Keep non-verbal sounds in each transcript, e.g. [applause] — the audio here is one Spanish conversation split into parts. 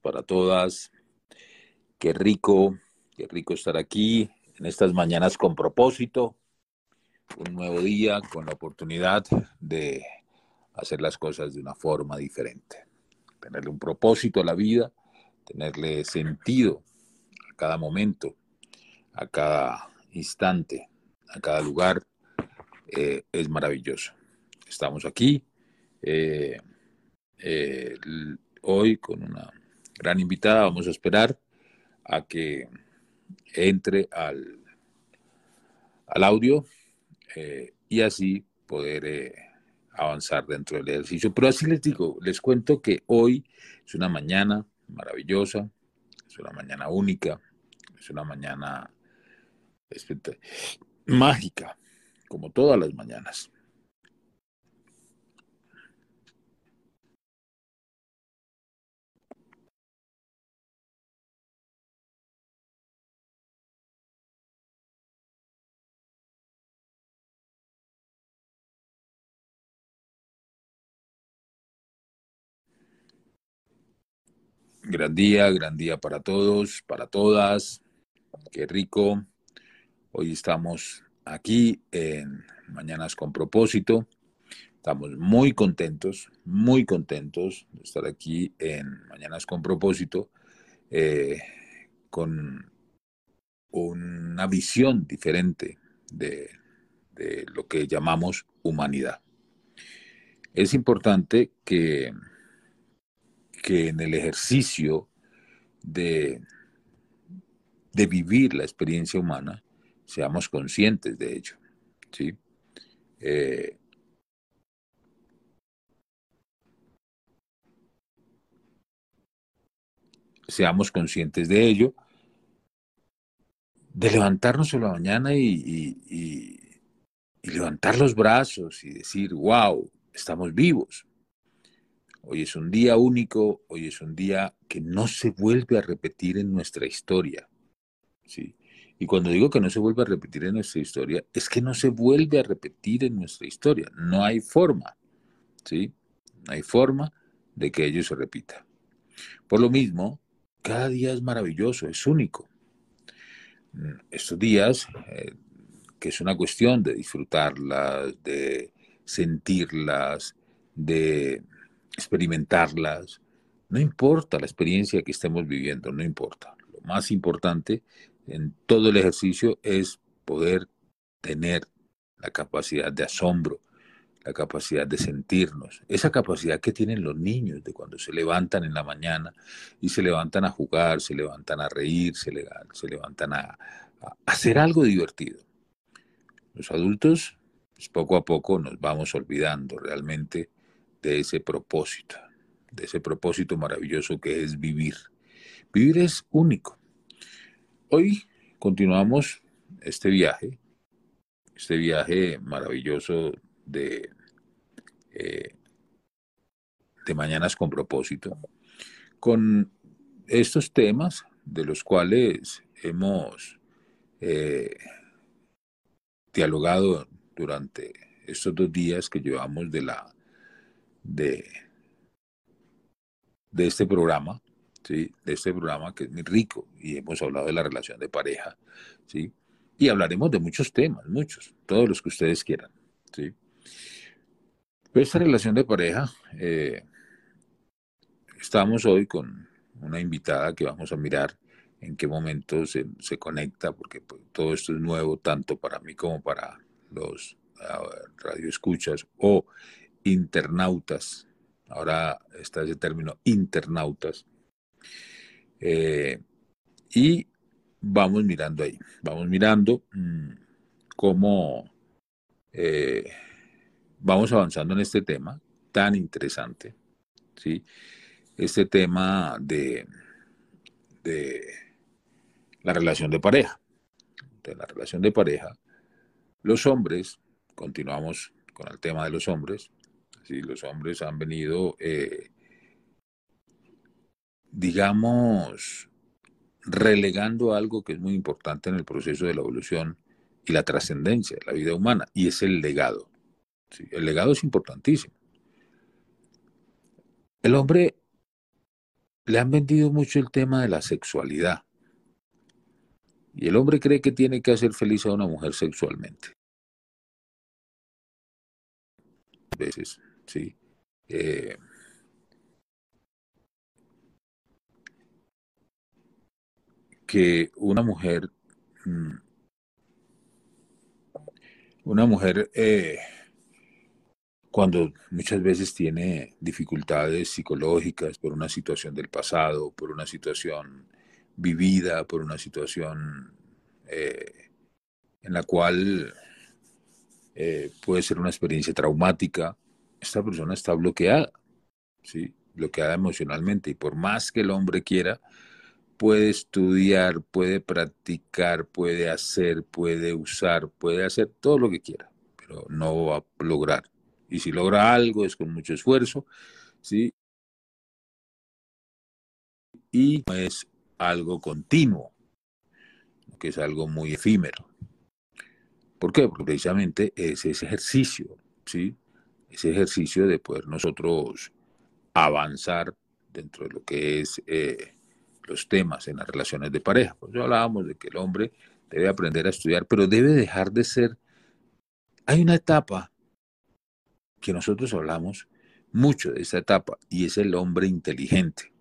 para todas. Qué rico, qué rico estar aquí en estas mañanas con propósito. Un nuevo día con la oportunidad de hacer las cosas de una forma diferente. Tenerle un propósito a la vida, tenerle sentido a cada momento, a cada instante, a cada lugar, eh, es maravilloso. Estamos aquí. Eh, eh, hoy con una gran invitada. Vamos a esperar a que entre al, al audio eh, y así poder eh, avanzar dentro del ejercicio. Pero así les digo, les cuento que hoy es una mañana maravillosa, es una mañana única, es una mañana mágica, como todas las mañanas. Gran día, gran día para todos, para todas. Qué rico. Hoy estamos aquí en Mañanas con propósito. Estamos muy contentos, muy contentos de estar aquí en Mañanas con propósito, eh, con una visión diferente de, de lo que llamamos humanidad. Es importante que que en el ejercicio de, de vivir la experiencia humana seamos conscientes de ello. ¿sí? Eh, seamos conscientes de ello, de levantarnos en la mañana y, y, levantar los brazos y decir, wow, estamos vivos. Hoy es un día único, hoy es un día que no se vuelve a repetir en nuestra historia. ¿sí? Y cuando digo que no se vuelve a repetir en nuestra historia, es que no se vuelve a repetir en nuestra historia. No hay forma. ¿sí? No hay forma de que ello se repita. Por lo mismo, cada día es maravilloso, es único. Estos días, eh, que es una cuestión de disfrutarlas, de sentirlas, de experimentarlas. No importa la experiencia que estemos viviendo, no importa. Lo más importante en todo el ejercicio es poder tener la capacidad de asombro, la capacidad de sentirnos, esa capacidad que tienen los niños de cuando se levantan en la mañana y se levantan a jugar, se levantan a reír, se, levantan a, hacer algo divertido. Los adultos, pues poco a poco nos vamos olvidando realmente de ese propósito, de ese propósito maravilloso que es vivir. Vivir es único. Hoy continuamos este viaje, este viaje maravilloso de, eh, de Mañanas con propósito, con estos temas de los cuales hemos eh, dialogado durante estos dos días que llevamos de la de, de este programa, ¿sí? de este programa que es muy rico y hemos hablado de la relación de pareja, ¿sí? y hablaremos de muchos temas, muchos, todos los que ustedes quieran. ¿sí? Pero esta relación de pareja, eh, estamos hoy con una invitada que vamos a mirar en qué momento se, se conecta, porque pues, todo esto es nuevo tanto para mí como para los uh, radioescuchas o internautas. Ahora está ese término internautas. Eh, y vamos mirando ahí, vamos mirando mm, cómo eh, vamos avanzando en este tema tan interesante, ¿sí? Este tema de, de la relación de pareja. De la relación de pareja, los hombres, continuamos con el tema de los hombres, ¿sí? Los hombres han venido, eh, digamos, relegando algo que es muy importante en el proceso de la evolución y la trascendencia de la vida humana, y es el legado. El legado es importantísimo. El hombre le han vendido mucho el tema de la sexualidad. Y el hombre cree que tiene que hacer feliz a una mujer sexualmente. Veces, sí. Eh, que una mujer, mm, una mujer eh, cuando muchas veces tiene dificultades psicológicas por una situación del pasado, por una situación vivida, por una situación eh, en la cual eh, puede ser una experiencia traumática, esta persona está bloqueada, ¿sí? bloqueada emocionalmente y por más que el hombre quiera, puede estudiar, puede practicar, puede hacer, puede usar, puede hacer todo lo que quiera, pero no va a lograr y si logra algo es con mucho esfuerzo, ¿sí? Y no es algo continuo, que es algo muy efímero. ¿Por qué? Porque precisamente es ese ejercicio, ¿sí? Ese ejercicio de poder nosotros avanzar dentro de lo que es eh, los temas en las relaciones de pareja. Pues ya hablábamos de que el hombre debe aprender a estudiar, pero debe dejar de ser... Hay una etapa que nosotros hablamos mucho de esta etapa y es el hombre inteligente.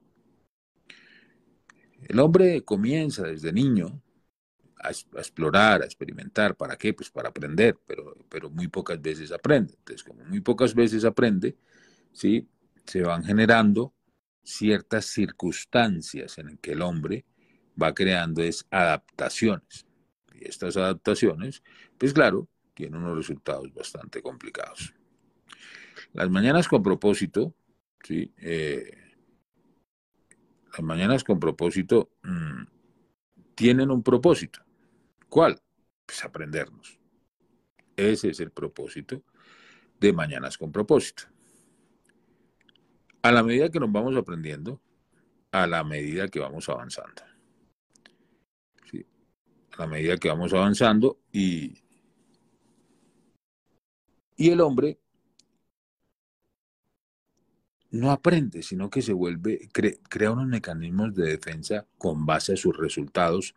El hombre comienza desde niño a, explorar, a experimentar. ¿Para qué? Pues para aprender, pero, pero muy pocas veces aprende. Entonces, como muy pocas veces aprende, ¿sí? se van generando ciertas circunstancias en que el hombre va creando es adaptaciones. Y estas adaptaciones, pues claro, tienen unos resultados bastante complicados. Las mañanas con propósito, ¿sí? Eh, las mañanas con propósito mm, tienen un propósito. ¿Cuál? Pues aprendernos. Ese es el propósito de Mañanas con propósito. A la medida que nos vamos aprendiendo, a la medida que vamos avanzando. A la medida que vamos avanzando y, y el hombre no aprende, sino que se vuelve, crea unos mecanismos de defensa con base a sus resultados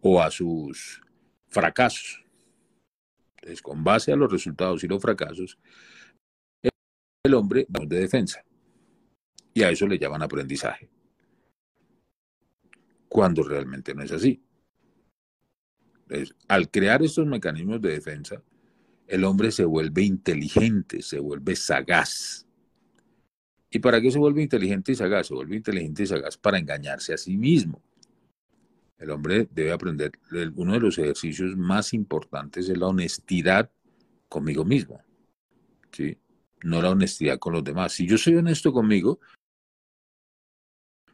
o a sus fracasos. Entonces, con base a los resultados y los fracasos, el hombre va de defensa. Y a eso le llaman aprendizaje. Cuando realmente no es así. Entonces, al crear estos mecanismos de defensa, el hombre se vuelve inteligente, se vuelve sagaz ¿Y para qué se vuelve inteligente y sagaz? Se vuelve inteligente y sagaz para engañarse a sí mismo. El hombre debe aprender, uno de los ejercicios más importantes es la honestidad conmigo mismo, ¿sí? No la honestidad con los demás. Si yo soy honesto conmigo,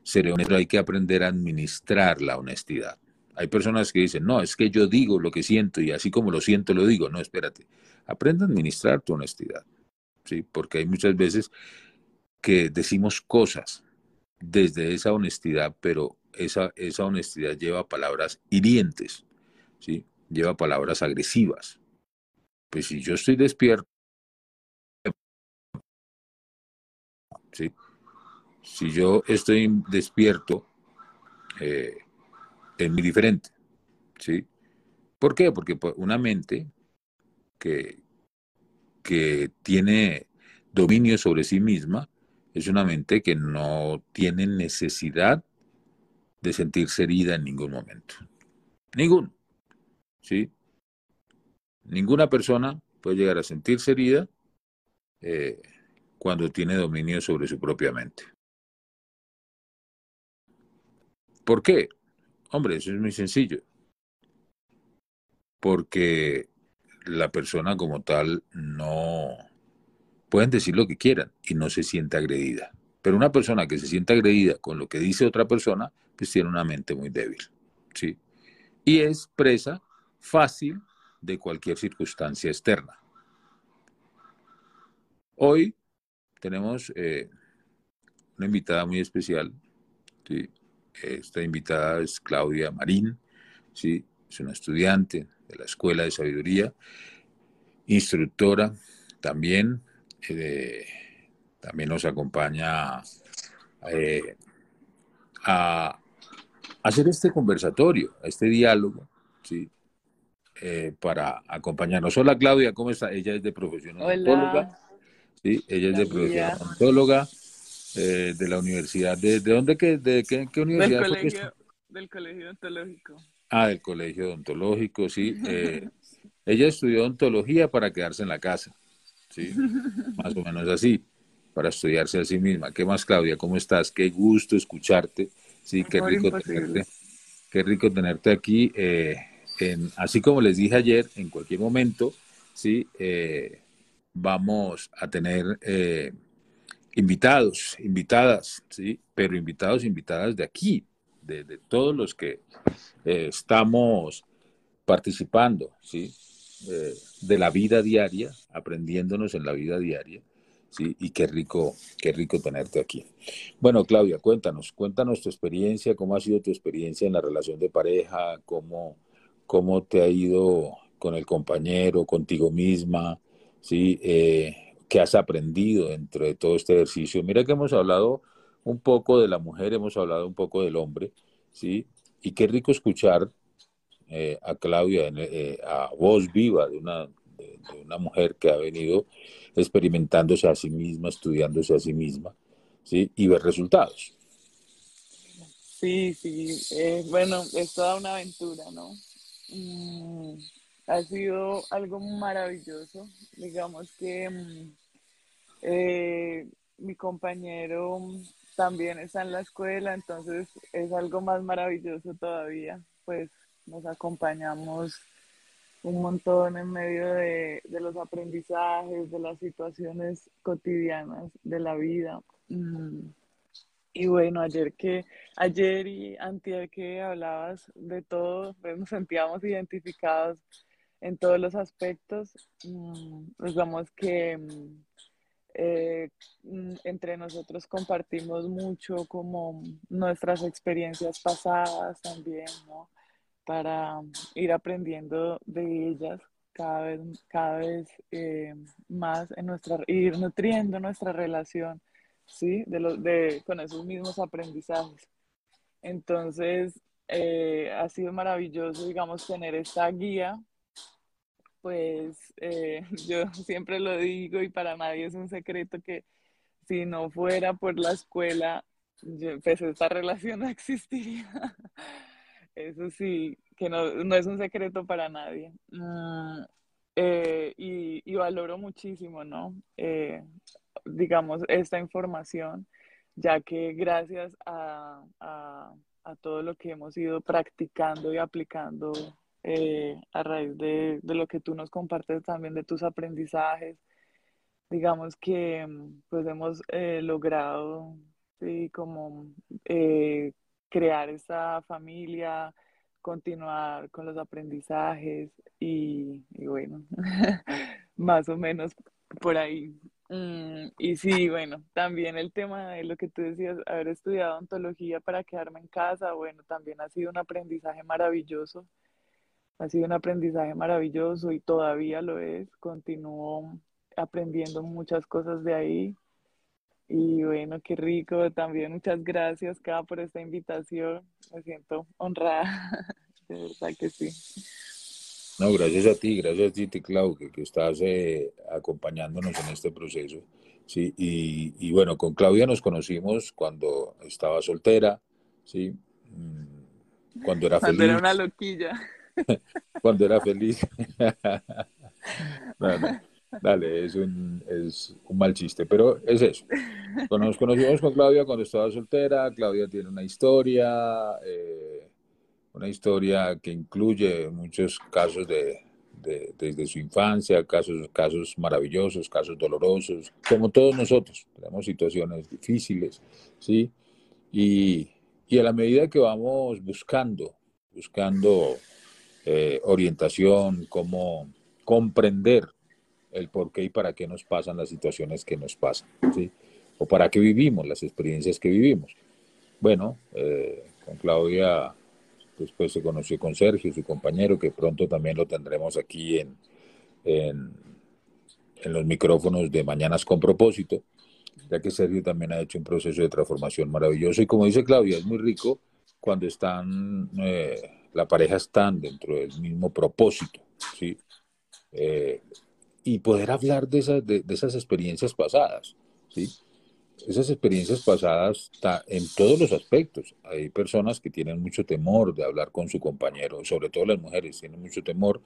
seré honesto, hay que aprender a administrar la honestidad. Hay personas que dicen, no, es que yo digo lo que siento y así como lo siento lo digo. No, espérate. Aprenda a administrar tu honestidad, ¿sí? Porque hay muchas veces que decimos cosas desde esa honestidad, pero esa, esa honestidad lleva palabras hirientes, ¿sí? lleva palabras agresivas. Pues si yo estoy despierto, ¿sí? si yo estoy despierto, eh, es muy diferente. ¿sí? ¿Por qué? Porque una mente que, que tiene dominio sobre sí misma es una mente que no tiene necesidad de sentirse herida en ningún momento. Ningún. ¿Sí? Ninguna persona puede llegar a sentirse herida eh, cuando tiene dominio sobre su propia mente. ¿Por qué? Hombre, eso es muy sencillo. Porque la persona como tal no, pueden decir lo que quieran y no se siente agredida. Pero una persona que se siente agredida con lo que dice otra persona, pues tiene una mente muy débil. ¿sí? Y es presa fácil de cualquier circunstancia externa. Hoy tenemos eh, una invitada muy especial. Esta invitada es Claudia Marín, ¿sí? es una estudiante de la Escuela de Sabiduría, instructora también también nos acompaña eh, a hacer este conversatorio, este diálogo, ¿sí? Eh, para acompañarnos. Hola Claudia, ¿cómo está? Ella es de profesión odontóloga. Sí, ella es de profesión odontóloga eh, de la universidad. ¿De, de dónde? Que, ¿De qué, universidad? Del colegio, del colegio odontológico. Ah, del colegio odontológico, sí. Eh, [laughs] ella estudió odontología para quedarse en la casa, ¿sí? [laughs] Más o menos así, para estudiarse a sí misma. ¿Qué más, Claudia? ¿Cómo estás? Qué gusto escucharte. Sí, qué rico tenerte. Qué rico tenerte aquí. Eh, así como les dije ayer, en cualquier momento, sí, eh, vamos a tener eh, invitados, invitadas, sí, pero invitados, invitadas de aquí, de, todos los que estamos participando, sí, de la vida diaria, aprendiéndonos en la vida diaria. Sí, y qué rico, qué rico tenerte aquí. Bueno, Claudia, cuéntanos, cuéntanos tu experiencia, cómo ha sido tu experiencia en la relación de pareja, cómo, cómo te ha ido con el compañero, contigo misma, ¿sí? Eh, ¿Qué has aprendido dentro de todo este ejercicio? Mira que hemos hablado un poco de la mujer, hemos hablado un poco del hombre, ¿sí? Y qué rico escuchar eh, a Claudia, eh, a voz viva de una, de, una mujer que ha venido experimentándose a sí misma, estudiándose a sí misma, ¿sí? Y ver resultados. Sí, sí, bueno, es toda una aventura, ¿no? Mm, ha sido algo maravilloso. Digamos que mm, eh, mi compañero también está en la escuela, entonces es algo más maravilloso todavía. Pues nos acompañamos un montón en medio de, los aprendizajes, de las situaciones cotidianas de la vida. Mm, y bueno, ayer que, ayer y antier que hablabas de todo, pues nos sentíamos identificados en todos los aspectos. Mm, digamos que mm, eh, entre nosotros compartimos mucho como nuestras experiencias pasadas también, ¿no? Para ir aprendiendo de ellas cada vez, cada vez eh, más en nuestra, ir nutriendo nuestra relación ¿sí? De los, de, con esos mismos aprendizajes. Entonces, eh, ha sido maravilloso, digamos, tener esta guía. Pues eh, [laughs] yo siempre lo digo y para nadie es un secreto que si no fuera por la escuela, pues esta relación no existiría. [laughs] Eso sí, que no, no es un secreto para nadie. Mm, eh, y, y, valoro muchísimo, ¿no? digamos, esta información, ya que gracias a, a, todo lo que hemos ido practicando y aplicando eh, a raíz de, de, lo que tú nos compartes también de tus aprendizajes, digamos que pues hemos eh, logrado, sí, como eh, crear esta familia, continuar con los aprendizajes y, y bueno, [laughs] más o menos por ahí Mm, y sí, bueno, también el tema de lo que tú decías, haber estudiado ontología para quedarme en casa, bueno, también ha sido un aprendizaje maravilloso, ha sido un aprendizaje maravilloso y todavía lo es, continúo aprendiendo muchas cosas de ahí. Y bueno, qué rico, también muchas gracias, cada por esta invitación, me siento honrada, [laughs] de verdad que sí. No, gracias a ti, gracias a ti, Clau, que, que estás eh, acompañándonos en este proceso. Sí, y, bueno, con Claudia nos conocimos cuando estaba soltera, ¿sí? Mm, cuando era feliz. Cuando era una loquilla. cuando era feliz. [laughs] dale, [laughs] es un, mal chiste, pero es eso. Nos conocimos con Claudia cuando estaba soltera, Claudia tiene una historia, eh, una historia que incluye muchos casos de, desde su infancia, casos, casos maravillosos, casos dolorosos, como todos nosotros, tenemos situaciones difíciles, ¿sí? Y, y a la medida que vamos buscando, buscando eh, orientación, cómo comprender el por qué y para qué nos pasan las situaciones que nos pasan. O para qué vivimos las experiencias que vivimos. Bueno, eh, con Claudia Después se conoció con Sergio, su compañero, que pronto también lo tendremos aquí en, en, los micrófonos de Mañanas con propósito. ya que Sergio también ha hecho un proceso de transformación maravilloso. Y como dice Claudia, es muy rico cuando están, eh, la pareja están dentro del mismo propósito, ¿sí? Eh, y poder hablar de esas, de, esas experiencias pasadas, ¿sí? Esas experiencias pasadas en todos los aspectos. Hay personas que tienen mucho temor de hablar con su compañero, sobre todo las mujeres tienen mucho temor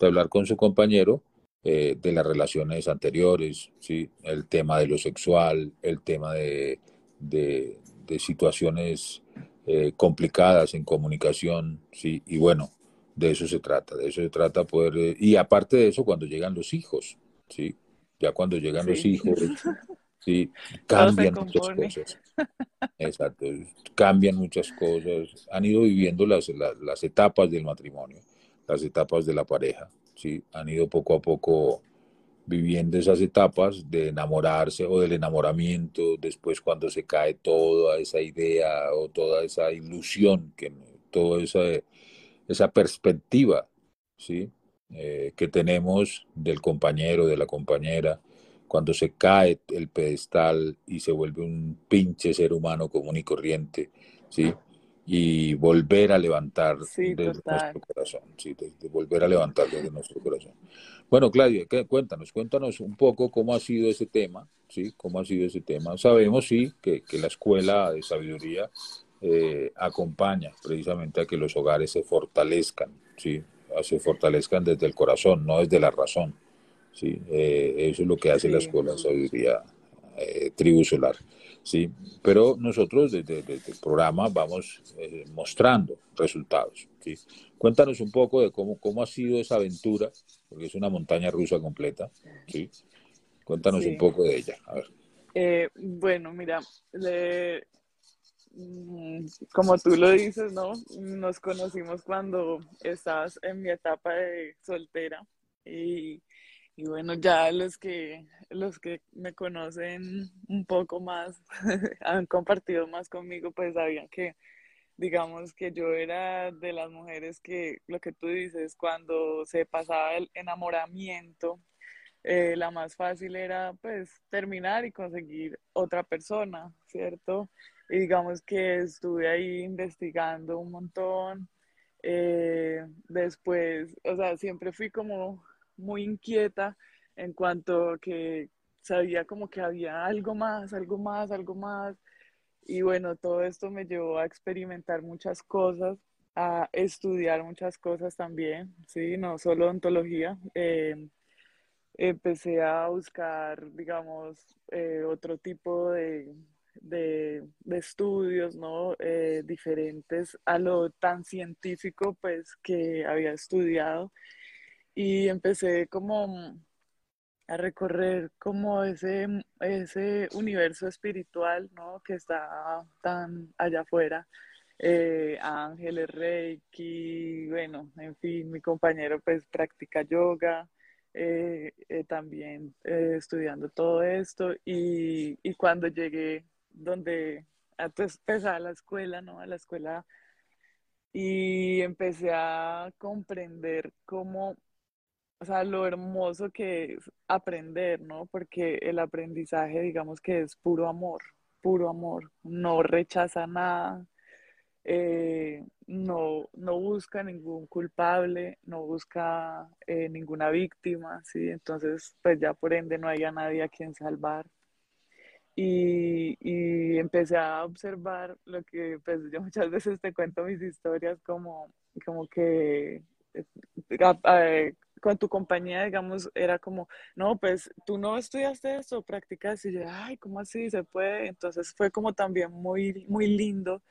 de hablar con su compañero eh, de las relaciones anteriores, ¿sí? el tema de lo sexual, el tema de, de, situaciones eh, complicadas en comunicación, ¿sí? y bueno, de eso se trata, de eso se trata poder, eh, y aparte de eso, cuando llegan los hijos, ¿sí? ya cuando llegan los hijos, [laughs] ¿sí? cambian muchas cosas. Exacto, cambian muchas cosas, han ido viviendo las, las etapas del matrimonio, las etapas de la pareja, ¿sí? Han ido poco a poco viviendo esas etapas de enamorarse o del enamoramiento, después cuando se cae toda esa idea o toda esa ilusión, que, toda esa, esa perspectiva ¿sí? Eh, que tenemos del compañero, de la compañera, cuando se cae el pedestal y se vuelve un pinche ser humano común y corriente, ¿sí? y volver a levantar desde nuestro corazón, sí, de, volver a levantar desde nuestro corazón. Bueno, Claudia, cuéntanos, cuéntanos un poco cómo ha sido ese tema, ¿sí? ¿Cómo ha sido ese tema? Sabemos, sí, que, que la escuela de sabiduría eh, acompaña precisamente a que los hogares se fortalezcan, ¿sí? Se fortalezcan desde el corazón, no desde la razón, ¿sí? Eh, eso es lo que hace la escuela de sabiduría eh, tribu solar. ¿sí? Pero nosotros desde, el programa vamos eh, mostrando resultados, ¿sí? Cuéntanos un poco de cómo, cómo ha sido esa aventura, porque es una montaña rusa completa, ¿sí? Cuéntanos un poco de ella, a ver. Bueno, mira, como tú lo dices, ¿no? Nos conocimos cuando estabas en mi etapa de soltera y y bueno, ya los que, los que me conocen un poco más, [laughs] han compartido más conmigo, pues sabían que, digamos, que yo era de las mujeres que, lo que tú dices, cuando se pasaba el enamoramiento, eh, la más fácil era pues terminar y conseguir otra persona, ¿cierto? Y digamos que estuve ahí investigando un montón. Eh, después, o sea, siempre fui como muy inquieta en cuanto que sabía como que había algo más, algo más, algo más. Y bueno, todo esto me llevó a experimentar muchas cosas, a estudiar muchas cosas también, ¿sí? No solo ontología. Eh, empecé a buscar, digamos, eh, otro tipo de, de, estudios, ¿no? Eh, diferentes a lo tan científico, pues, que había estudiado y empecé como a recorrer como ese, ese universo espiritual, ¿no? Que está tan allá afuera. Eh, ángeles, Reiki, bueno, en fin, mi compañero pues practica yoga, eh, eh, también estudiando todo esto y, y, cuando llegué donde, a, pues, a la escuela, ¿no? A la escuela y empecé a comprender cómo o sea, lo hermoso que es aprender, ¿no? Porque el aprendizaje, digamos que es puro amor, puro amor, no rechaza nada, eh, no, no busca ningún culpable, no busca eh, ninguna víctima, ¿sí? Entonces, pues ya por ende no haya nadie a quien salvar. Y, empecé a observar lo que, pues yo muchas [laughs] veces te cuento mis historias como, como que eh, con tu compañía, digamos, era como, no, pues tú no estudiaste eso, practicas y yo, ay, ¿cómo así se puede? Entonces fue como también muy, muy lindo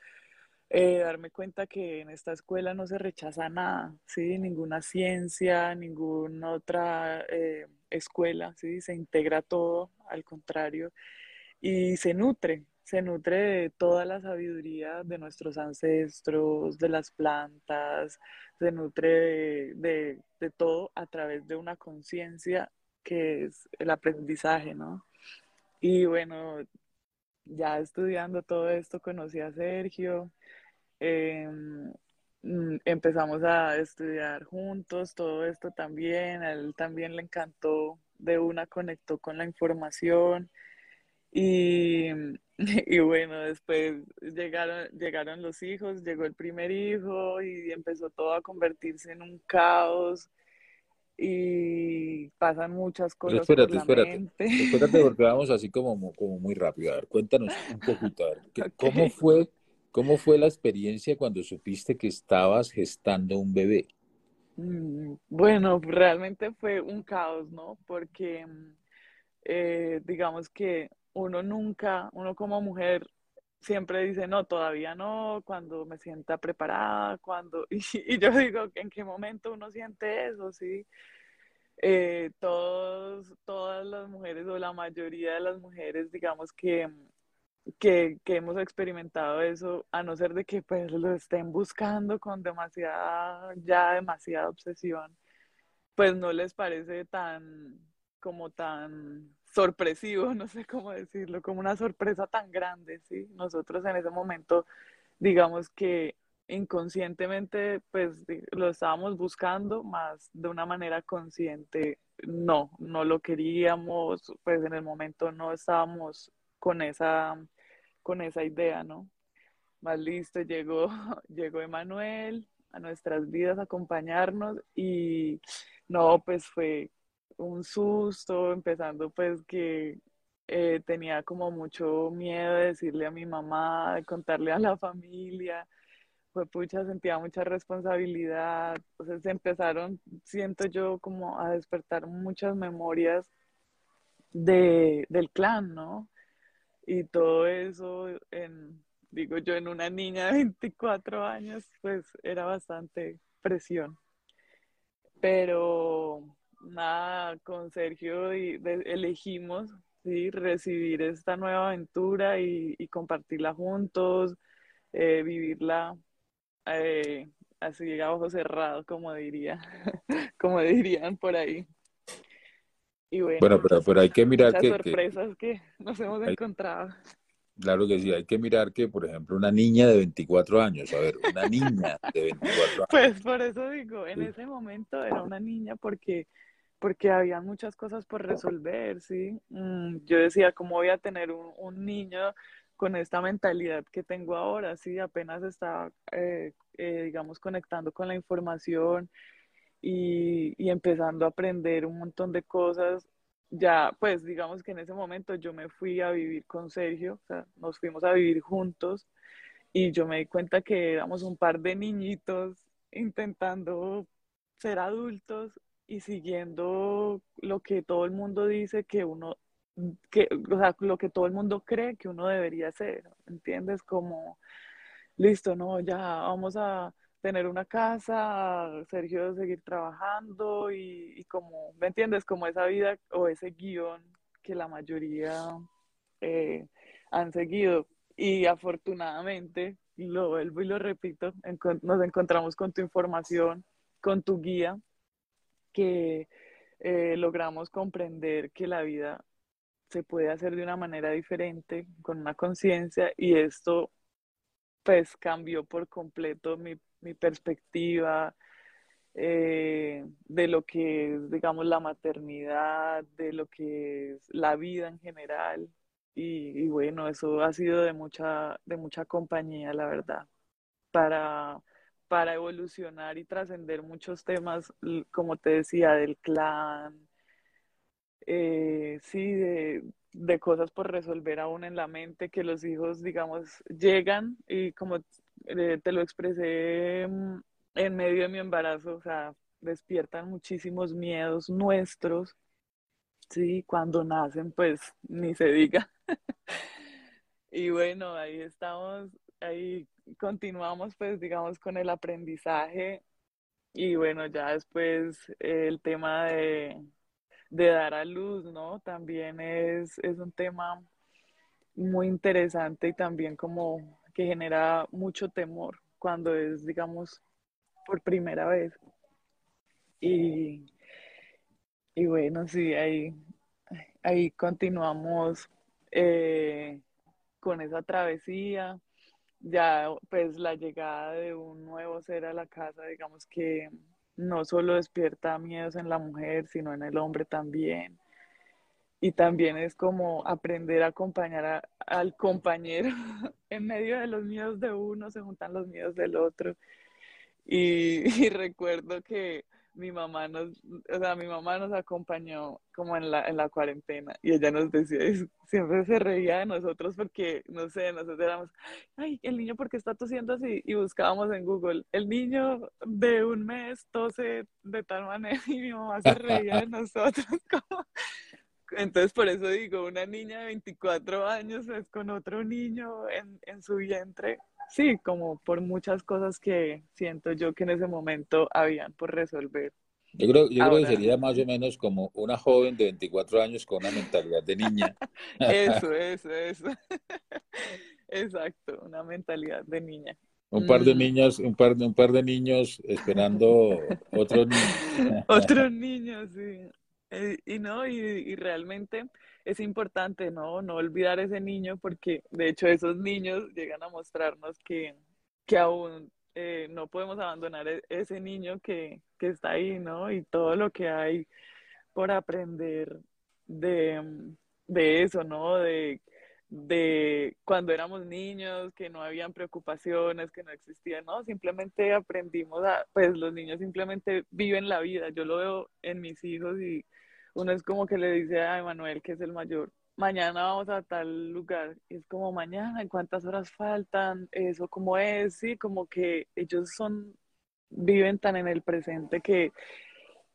eh, darme cuenta que en esta escuela no se rechaza nada, ¿sí? Ninguna ciencia, ninguna otra eh, escuela, ¿sí? Se integra todo, al contrario, y se nutre, se nutre de toda la sabiduría de nuestros ancestros, de las plantas, se nutre de, todo a través de una conciencia que es el aprendizaje, ¿no? Y bueno, ya estudiando todo esto conocí a Sergio, em, mm, empezamos a estudiar juntos todo esto también, a él también le encantó, de una conectó con la información Y, [laughs] y bueno, después llegaron, llegaron los hijos, llegó el primer hijo y empezó todo a convertirse en un caos y pasan muchas cosas espérate, por la espérate, mente. espérate [laughs] porque vamos así como, como muy rápido. A ver, cuéntanos un poquito, a ver, ¿qué- ¿cómo fue, cómo fue la experiencia cuando supiste que estabas gestando un bebé? Mm, Bueno, realmente fue un caos, ¿no? Porque mm, eh, digamos que uno nunca, uno como mujer siempre dice, no, todavía no, cuando me sienta preparada, cuando, [laughs] y, yo digo, ¿en qué momento uno siente eso? Sí, Eh, todos, todas las mujeres o la mayoría de las mujeres, digamos que, que, que hemos experimentado eso, a no ser de que pues lo estén buscando con demasiada, ya demasiada obsesión pues no les parece tan, como tan sorpresivo, no sé cómo decirlo, como una sorpresa tan grande, ¿sí? Nosotros en ese momento, digamos que inconscientemente, pues lo estábamos buscando, más de una manera consciente, no, no lo queríamos, pues en el momento no estábamos con esa, con esa idea, ¿no? Más listo, llegó, [laughs] llegó Emanuel a nuestras vidas acompañarnos y no, pues fue un susto, empezando pues que eh, tenía como mucho miedo de decirle a mi mamá, de contarle a la familia, fue pucha, sentía mucha responsabilidad, entonces empezaron, siento yo, como a despertar muchas memorias de, del clan, ¿no? Y todo eso, en, digo yo, en una niña de 24 años, pues era bastante presión. Pero nada, con Sergio y de- elegimos, sí, recibir esta nueva aventura y, y compartirla juntos, eh, vivirla eh, así a ojos cerrados, como diría, [laughs] como dirían por ahí. Y bueno, Bueno, pero, muchas, pero hay que mirar que, sorpresas que nos hemos hay- encontrado. claro que sí, hay que mirar que, por ejemplo, una niña de 24 años, a ver, una niña de 24 [laughs] Pues por eso digo, en años, ese momento era una niña porque, porque había muchas cosas por resolver, ¿sí? Mm, yo decía, ¿cómo voy a tener un, un niño con esta mentalidad que tengo ahora? Sí, apenas estaba, eh, eh, digamos, conectando con la información y, y empezando a aprender un montón de cosas. Ya, pues digamos que en ese momento yo me fui a vivir con Sergio, o sea, nos fuimos a vivir juntos y yo me di cuenta que éramos un par de niñitos intentando ser adultos y siguiendo lo que todo el mundo dice que uno, que, o sea, lo que todo el mundo cree que uno debería hacer, ¿entiendes? Como, listo, no, ya vamos a tener una casa, Sergio seguir trabajando y, como, ¿me entiendes? Como esa vida o ese guion que la mayoría eh, han seguido. Y afortunadamente, lo vuelvo y lo repito, nos encontramos con tu información, con tu guía, que eh, logramos comprender que la vida se puede hacer de una manera diferente, con una conciencia, y esto pues cambió por completo mi, mi perspectiva eh, de lo que es, digamos, la maternidad, de lo que es la vida en general. Y, y bueno, eso ha sido de mucha, de mucha compañía, la verdad, para, para evolucionar y trascender muchos temas, como te decía, del clan, eh, sí, de, de cosas por resolver aún en la mente, que los hijos, digamos, llegan y como eh, te lo expresé mm, en medio de mi embarazo, o sea, despiertan muchísimos miedos nuestros, sí, cuando nacen, pues ni se diga. [laughs] Y bueno, ahí estamos, ahí continuamos, pues, digamos, con el aprendizaje y bueno, ya después eh, el tema de, de dar a luz, ¿no? También es, es un tema muy interesante y también como que genera mucho temor cuando es, digamos, por primera vez. Y, y bueno, sí, ahí, ahí continuamos eh, con esa travesía. Ya, pues la llegada de un nuevo ser a la casa, digamos que no solo despierta miedos en la mujer, sino en el hombre también. y también es como aprender a acompañar al compañero [laughs] en medio de los miedos de uno, se juntan los miedos del otro. Y, [laughs] y recuerdo que mi mamá nos, o sea, mi mamá nos acompañó como en la, en la cuarentena y ella nos decía, siempre se reía de nosotros porque, no sé, nosotros éramos, ay, el niño porque está tosiendo así y buscábamos en Google, el niño de un mes tose de tal manera [laughs] y mi mamá se reía de nosotros [laughs] como... Entonces, por eso digo, una niña de 24 años es con otro niño en, en su vientre, sí, como por muchas cosas que siento yo que en ese momento habían por resolver. Yo creo, yo creo que sería más o menos como una joven de 24 años con una mentalidad de niña. [laughs] eso, eso, eso. [laughs] Exacto, una mentalidad de niña. Un par de mm. niños, un par de, un par de niños esperando [laughs] otros niños. otros niños, sí. Eh, y no, y, y realmente es importante, ¿no? No olvidar ese niño porque de hecho esos niños llegan a mostrarnos que, que aún eh, no podemos abandonar e-, ese niño que, que, está ahí, ¿no? Y todo lo que hay por aprender de, de eso, ¿no? De, de cuando éramos niños, que no habían preocupaciones, que no existían, ¿no? Simplemente aprendimos a, pues los niños simplemente viven la vida. Yo lo veo en mis hijos y uno es como que le dice a Emanuel, que es el mayor, mañana vamos a tal lugar. Y es como mañana, ¿en cuántas horas faltan? Eso como es, sí, como que ellos son, viven tan en el presente que,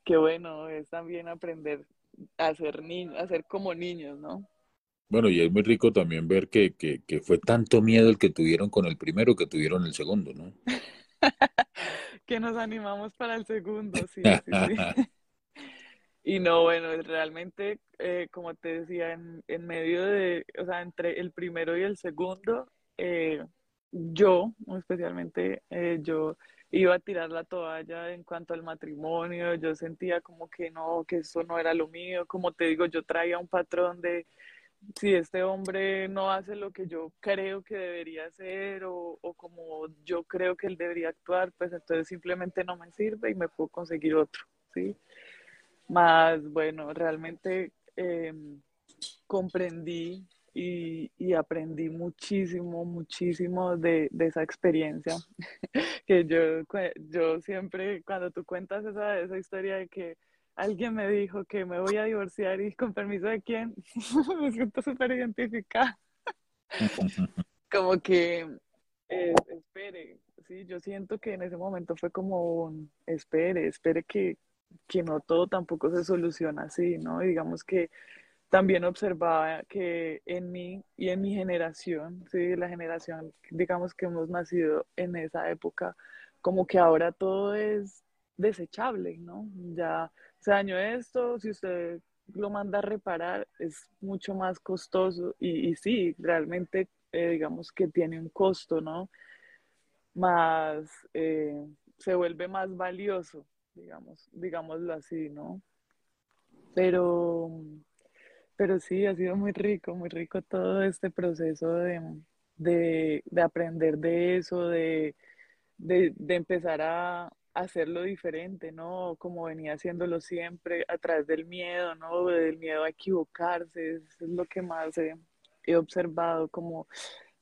que bueno, es también aprender a ser niños, a ser como niños, ¿no? Bueno, y es muy rico también ver que, que, que fue tanto miedo el que tuvieron con el primero que tuvieron el segundo, ¿no? [laughs] que nos animamos para el segundo, sí, sí, sí. [laughs] [laughs] Y no, bueno, realmente, eh, como te decía, en, en, medio de, o sea, entre el primero y el segundo, eh, yo, especialmente eh, yo, iba a tirar la toalla en cuanto al matrimonio, yo sentía como que no, que eso no era lo mío, como te digo, yo traía un patrón de si este hombre no hace lo que yo creo que debería hacer o, o como yo creo que él debería actuar, pues entonces simplemente no me sirve y me puedo conseguir otro, ¿sí? Más, bueno, realmente em, comprendí y, aprendí muchísimo, muchísimo de, esa experiencia. [laughs] que yo, yo siempre, cuando tú cuentas esa, esa historia de que alguien me dijo que me voy a divorciar y con permiso de quién, [laughs] me siento súper identificada. [laughs] como que, eh, espere, sí, yo siento que en ese momento fue como espere, espere que, que no todo tampoco se soluciona así, ¿no? Y digamos que también observaba que en mí y en mi generación, sí, la generación, digamos que hemos nacido en esa época, como que ahora todo es desechable, ¿no? Ya se dañó esto, si usted lo manda a reparar, es mucho más costoso y, y sí, realmente, eh, digamos que tiene un costo, ¿no? Más, eh, se vuelve más valioso, digamos, digámoslo así, ¿no? Pero, pero sí, ha sido muy rico, muy rico todo este proceso de, aprender de eso, de, empezar a, hacerlo diferente, ¿no? Como venía haciéndolo siempre, a través del miedo, ¿no? Del miedo a equivocarse, es lo que más he, he observado, como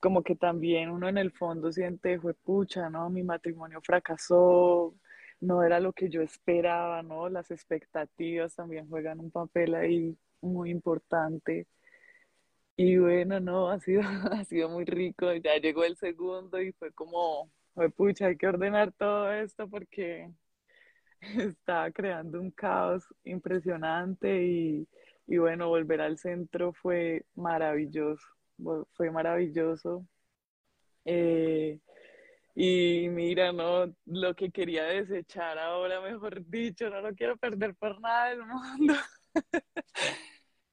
como que también uno en el fondo siente, fue pucha, ¿no? Mi matrimonio fracasó, no era lo que yo esperaba, ¿no? Las expectativas también juegan un papel ahí muy importante. Y bueno, no, ha sido, [laughs] ha sido muy rico. Ya llegó el segundo y fue como, fue pucha, hay que ordenar todo esto porque [laughs] estaba creando un caos impresionante y, y bueno, volver al centro fue maravilloso, fue maravilloso. Eh, y mira, no, lo que quería desechar ahora, mejor dicho, no lo quiero perder por nada del mundo. [laughs]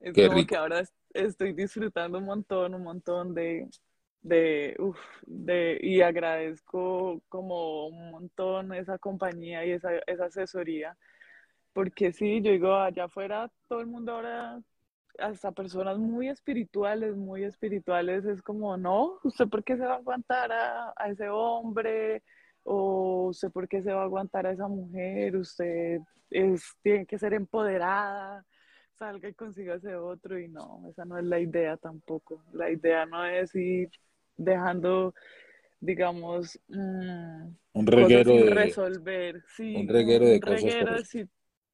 es como que ahora estoy disfrutando un montón, un montón de, de, uf, de, y agradezco como un montón esa compañía y esa, esa asesoría, porque sí, yo digo, allá afuera todo el mundo ahora hasta personas muy espirituales, muy espirituales, es como, no, ¿usted por qué se va a aguantar a, ese hombre? ¿O usted por qué se va a aguantar a esa mujer? Usted es, tiene que ser empoderada, salga y consiga ese otro y no, esa no es la idea tampoco. La idea no es ir dejando, digamos, mm, un reguero de resolver, sí, un reguero de cosas.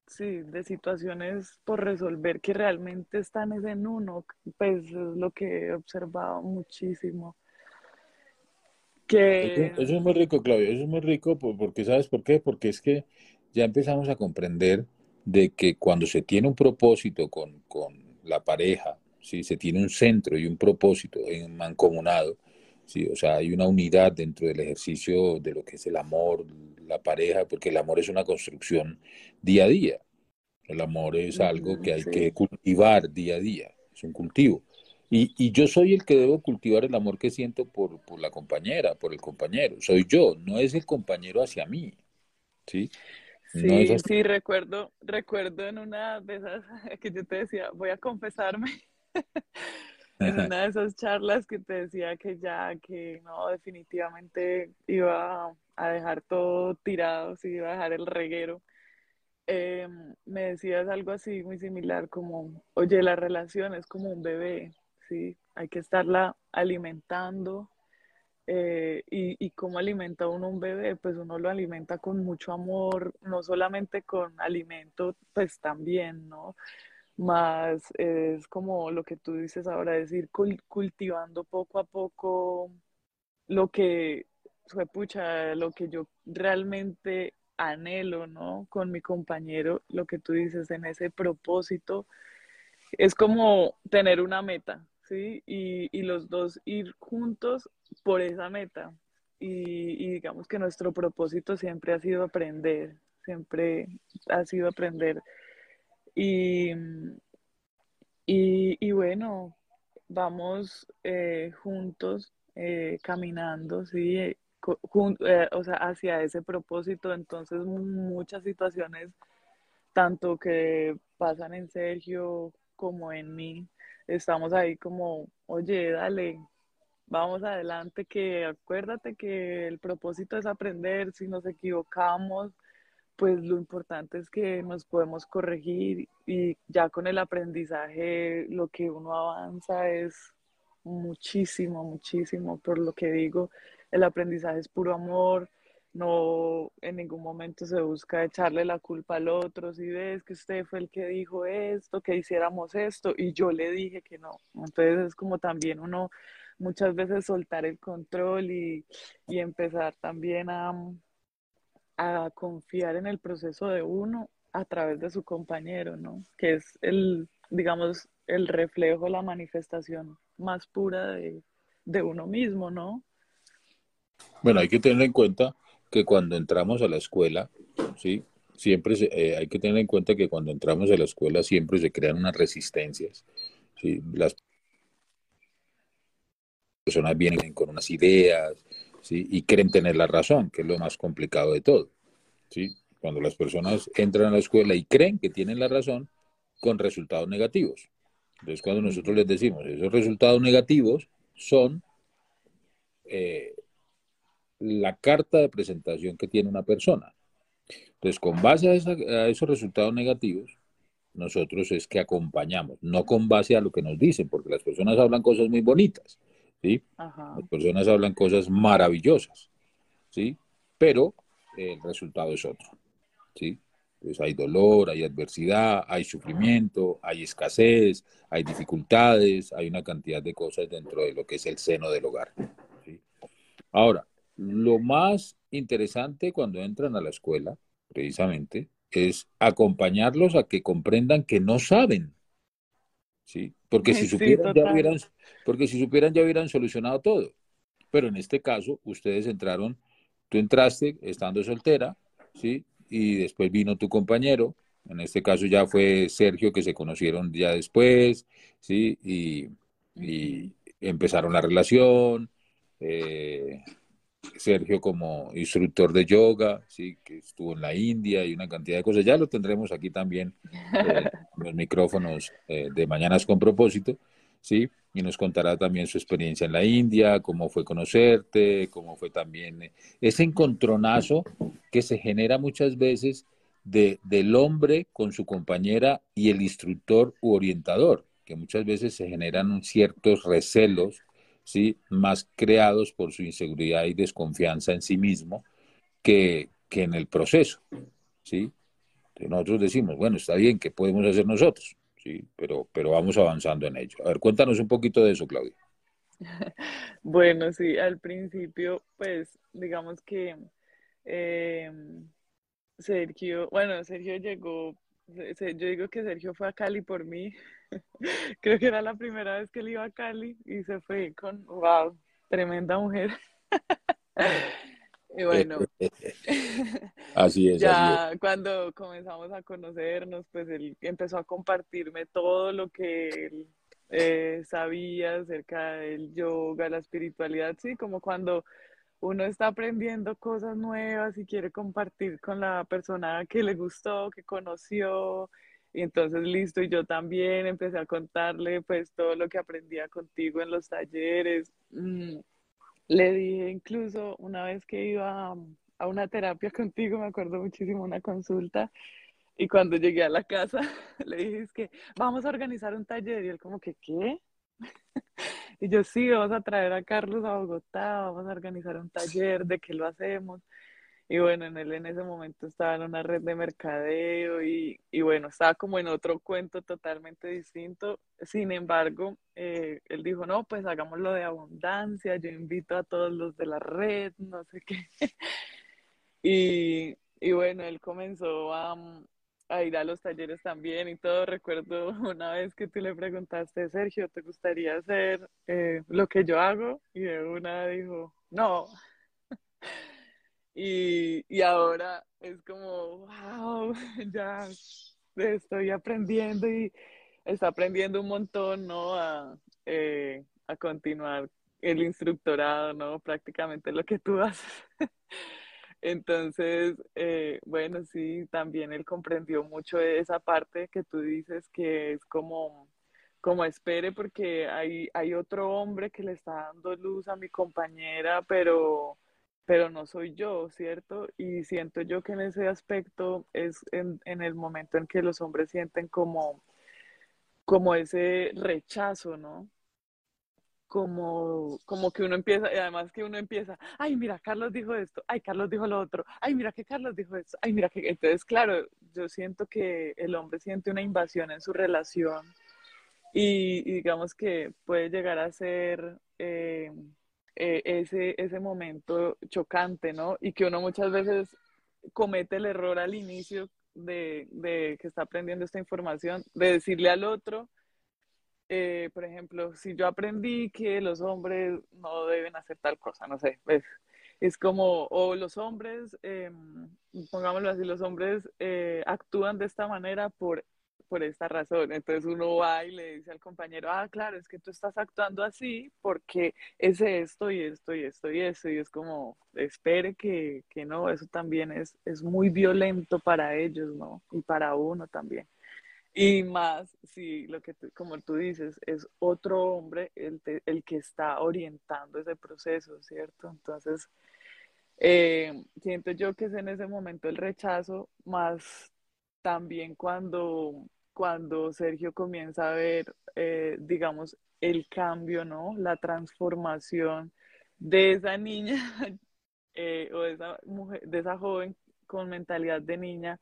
sí, de situaciones por resolver que realmente están en uno, pues es lo que he observado muchísimo. Que... Eso, es muy rico, Claudio, eso es muy rico porque, ¿sabes por qué? Porque es que ya empezamos a comprender de que cuando se tiene un propósito con, con la pareja, ¿sí? se tiene un centro y un propósito en mancomunado, ¿sí? o sea, hay una unidad dentro del ejercicio de lo que es el amor, la pareja, porque el amor es una construcción día a día. El amor es algo que hay que cultivar día a día, es un cultivo. Y, y, yo soy el que debo cultivar el amor que siento por, por, la compañera, por el compañero. Soy yo, no es el compañero hacia mí. ¿sí? Sí, sí, recuerdo, recuerdo en una de esas [laughs] que yo te decía, voy a confesarme, [laughs] en una de esas charlas que te decía que ya, que no, definitivamente iba a dejar todo tirado, sí, iba a dejar el reguero. Em, me decías algo así muy similar como, oye, la relación es como un bebé, ¿sí? Hay que estarla alimentando, eh, y, y, cómo alimenta uno un bebé, pues uno lo alimenta con mucho amor, no solamente con alimento, pues también, ¿no? Más es como lo que tú dices ahora, decir, cultivando poco a poco lo que, pucha, lo que yo realmente anhelo, ¿no? Con mi compañero, lo que tú dices en ese propósito, es como tener una meta, ¿sí? Y, y los dos ir juntos por esa meta. Y, digamos que nuestro propósito siempre ha sido aprender, siempre ha sido aprender. Y, y, bueno, vamos eh, juntos eh, caminando, ¿sí? Eh, o sea, hacia ese propósito. Entonces, muchas situaciones, tanto que pasan en Sergio como en mí, estamos ahí como, oye, dale, vamos adelante, que acuérdate que el propósito es aprender, si nos equivocamos, pues lo importante es que nos podemos corregir y ya con el aprendizaje lo que uno avanza es muchísimo, muchísimo, por lo que digo, el aprendizaje es puro amor, no en ningún momento se busca echarle la culpa al otro, si ves que usted fue el que dijo esto, que hiciéramos esto y yo le dije que no. Entonces es como también uno muchas veces soltar el control y, empezar también a, a confiar en el proceso de uno a través de su compañero, ¿no? Que es el, digamos, el reflejo, la manifestación más pura de, de uno mismo, ¿no? Bueno, hay que tener en cuenta que cuando entramos a la escuela, ¿sí? Siempre eh, hay que tener en cuenta que cuando entramos a la escuela siempre se crean unas resistencias. ¿sí? Las personas vienen con unas ideas y creen tener la razón, que es lo más complicado de todo. ¿sí? Cuando las personas entran a la escuela y creen que tienen la razón con resultados negativos. Entonces, cuando nosotros les decimos, esos resultados negativos son eh, la carta de presentación que tiene una persona. Entonces, con base a, esos resultados negativos, nosotros es que acompañamos, no con base a lo que nos dicen, porque las personas hablan cosas muy bonitas, ¿sí? Las personas hablan cosas maravillosas, ¿sí? Pero el resultado es otro, ¿sí? Pues hay dolor, hay adversidad, hay sufrimiento, hay escasez, hay dificultades, hay una cantidad de cosas dentro de lo que es el seno del hogar. ¿sí? Ahora, lo más interesante cuando entran a la escuela, precisamente, es acompañarlos a que comprendan que no saben, ¿sí? Porque si supieran, ya hubieran, porque si supieran ya hubieran solucionado todo. Pero en este caso, ustedes entraron, tú entraste estando soltera, ¿sí? Y después vino tu compañero, en este caso ya fue Sergio, que se conocieron ya después, ¿sí? Y, y empezaron la relación, eh, Sergio como instructor de yoga, sí, que estuvo en la India y una cantidad de cosas. Ya lo tendremos aquí también eh, [laughs] los micrófonos eh, de Mañanas con propósito, sí, y nos contará también su experiencia en la India, cómo fue conocerte, cómo fue también eh, ese encontronazo que se genera muchas veces de, del hombre con su compañera y el instructor u orientador, que muchas veces se generan ciertos recelos, ¿sí? más creados por su inseguridad y desconfianza en sí mismo que, que en el proceso. ¿sí? nosotros decimos, bueno, está bien, ¿qué podemos hacer nosotros? Sí, pero, pero vamos avanzando en ello. A ver, cuéntanos un poquito de eso, Claudia. [laughs] Bueno, sí, al principio, pues, digamos que eh, Sergio, bueno, Sergio llegó, yo digo que Sergio fue a Cali por mí. [laughs] Creo que era la primera vez que él iba a Cali y se fue con, wow, tremenda mujer. [laughs] Y bueno, [laughs] así es. Ya cuando comenzamos a conocernos, pues él empezó a compartirme todo lo que él eh, sabía acerca del yoga, la espiritualidad, sí, como cuando uno está aprendiendo cosas nuevas y quiere compartir con la persona que le gustó, que conoció. Y entonces, listo, y yo también empecé a contarle pues todo lo que aprendía contigo en los talleres. Mm, le dije incluso una vez que iba a, una terapia [laughs] contigo, me acuerdo muchísimo, una consulta, y cuando llegué a la casa, [laughs] le dije, es que vamos a organizar un taller, y él como que, ¿qué? [laughs] y yo, sí, vamos a traer a Carlos a Bogotá, vamos a organizar un taller, ¿de qué lo hacemos? Y bueno, en él en ese momento estaba en una red de mercadeo y, y bueno, estaba como en otro cuento totalmente distinto. Sin embargo, eh, él dijo, no, pues hagámoslo de abundancia, yo invito a todos los de la red, no sé qué. [laughs] y, y bueno, él comenzó a, a ir a los talleres también y todo. Recuerdo [laughs] una vez que tú le preguntaste, Sergio, ¿te gustaría hacer eh, lo que yo hago? Y de una dijo, no. [laughs] Y, ahora es como, wow, [laughs] ya estoy aprendiendo y está aprendiendo un montón, ¿no? A, eh, a continuar el instructorado, ¿no? Prácticamente lo que tú [laughs] haces. Entonces, eh, bueno, sí, también él comprendió mucho esa parte que tú dices que es como, como espere porque hay, hay otro hombre que le está dando luz a mi compañera, pero pero no soy yo, ¿cierto? Y siento yo que en ese aspecto es en, el momento en que los hombres sienten como, como ese rechazo, ¿no? Como, como que uno empieza, y además que uno empieza, ay, mira, Carlos dijo esto, ay, Carlos dijo lo otro, ay, mira que Carlos dijo esto, ay, mira que... Entonces, claro, yo siento que el hombre siente una invasión en su relación y, digamos que puede llegar a ser... Eh, eh, ese, ese momento chocante, ¿no? Y que uno muchas veces comete el error al inicio de, de que está aprendiendo esta información, de decirle al otro, eh, por ejemplo, si yo aprendí que los hombres no deben hacer tal cosa, no sé, pues, es como, o los hombres, eh, pongámoslo así, los hombres eh, actúan de esta manera por por esta razón. Entonces uno va y le dice al compañero, ah, claro, es que tú estás actuando así porque es esto y esto y esto y esto. Y es como, espere que, que no, eso también es, es muy violento para ellos, ¿no? Y para uno también. Y más, si lo que, como tú dices, es otro hombre el, el que está orientando ese proceso, ¿cierto? Entonces, eh, siento yo que es en ese momento el rechazo, más también cuando cuando Sergio comienza a ver, eh, digamos, el cambio, ¿no? La transformación de esa niña [laughs] eh, o de esa mujer, de esa joven con mentalidad de niña,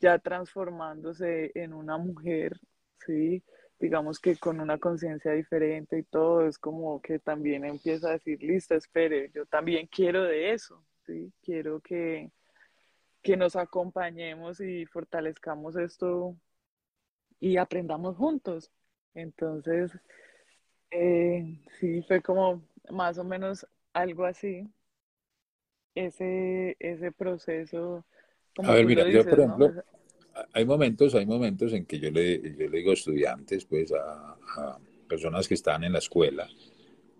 ya transformándose en una mujer, ¿sí? Digamos que con una conciencia diferente y todo, es como que también empieza a decir, listo, espere, yo también quiero de eso, ¿sí? Quiero que, que nos acompañemos y fortalezcamos esto y aprendamos juntos. Entonces, eh, sí, fue como más o menos algo así, ese, ese proceso. a ver, mira, yo por ejemplo, hay momentos, hay momentos en que yo le, yo le digo a estudiantes, pues a, a, personas que están en la escuela,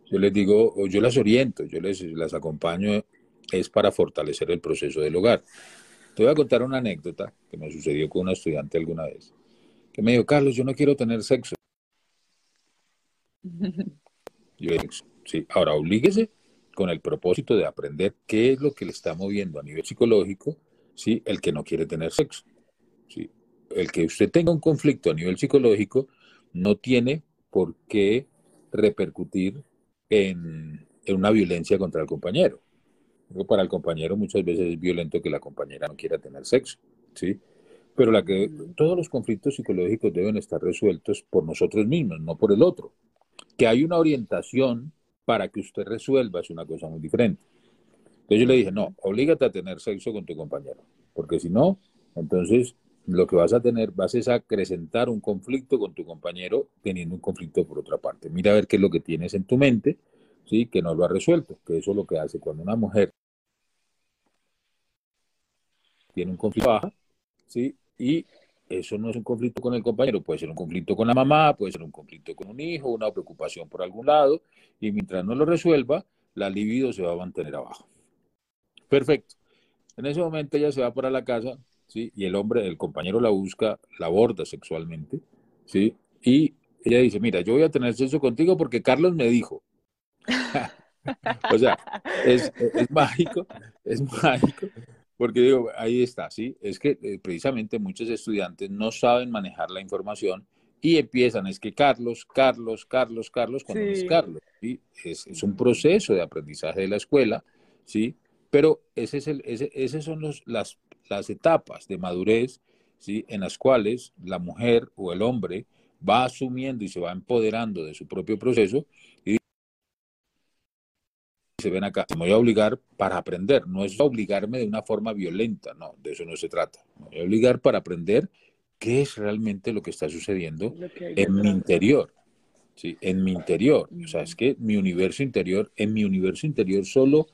yo les digo, o yo las oriento, yo les las acompaño, es para fortalecer el proceso del hogar. Te voy a contar una anécdota que me sucedió con una estudiante alguna vez me dijo, Carlos, yo no quiero tener sexo. [laughs] Yo sí, ahora oblíguese con el propósito de aprender qué es lo que le está moviendo a nivel psicológico, ¿sí? el que no quiere tener sexo. ¿sí? El que usted tenga un conflicto a nivel psicológico no tiene por qué repercutir en, en una violencia contra el compañero. Para el compañero muchas veces es violento que la compañera no quiera tener sexo, ¿sí? Pero la que, todos los conflictos psicológicos deben estar resueltos por nosotros mismos, no por el otro. Que hay una orientación para que usted resuelva es una cosa muy diferente. Entonces yo le dije, no, oblígate a tener sexo con tu compañero, porque si no, entonces lo que vas a tener, vas a acrecentar un conflicto con tu compañero teniendo un conflicto por otra parte. Mira a ver qué es lo que tienes en tu mente, ¿sí? que no lo ha resuelto, que eso es lo que hace cuando una mujer tiene un conflicto baja, ¿sí? y eso no es un conflicto con el compañero, puede ser un conflicto con la mamá, puede ser un conflicto con un hijo, una preocupación por algún lado, y mientras no lo resuelva, la libido se va a mantener abajo. Perfecto. En ese momento ella se va para la casa, ¿sí? Y el hombre, el compañero la busca, la aborda sexualmente, ¿sí? Y ella dice, mira, yo voy a tener sexo contigo porque Carlos me dijo. [laughs] o sea, es, mágico, es mágico, porque digo, ahí está, ¿sí? Es que eh, precisamente muchos estudiantes no saben manejar la información y empiezan, es que Carlos, Carlos, Carlos, Carlos, cuando es Carlos, ¿sí? Es, es, un proceso de aprendizaje de la escuela, ¿sí? Pero ese es el, ese, esas son los, las, las etapas de madurez ¿sí? en las cuales la mujer o el hombre va asumiendo y se va empoderando de su propio proceso y se ven acá, me voy a obligar para aprender, no es obligarme de una forma violenta, no, de eso no se trata, me voy a obligar para aprender qué es realmente lo que está sucediendo en mi interior, ¿sí? en mi interior, o sea, es que mi universo interior, en mi universo interior solo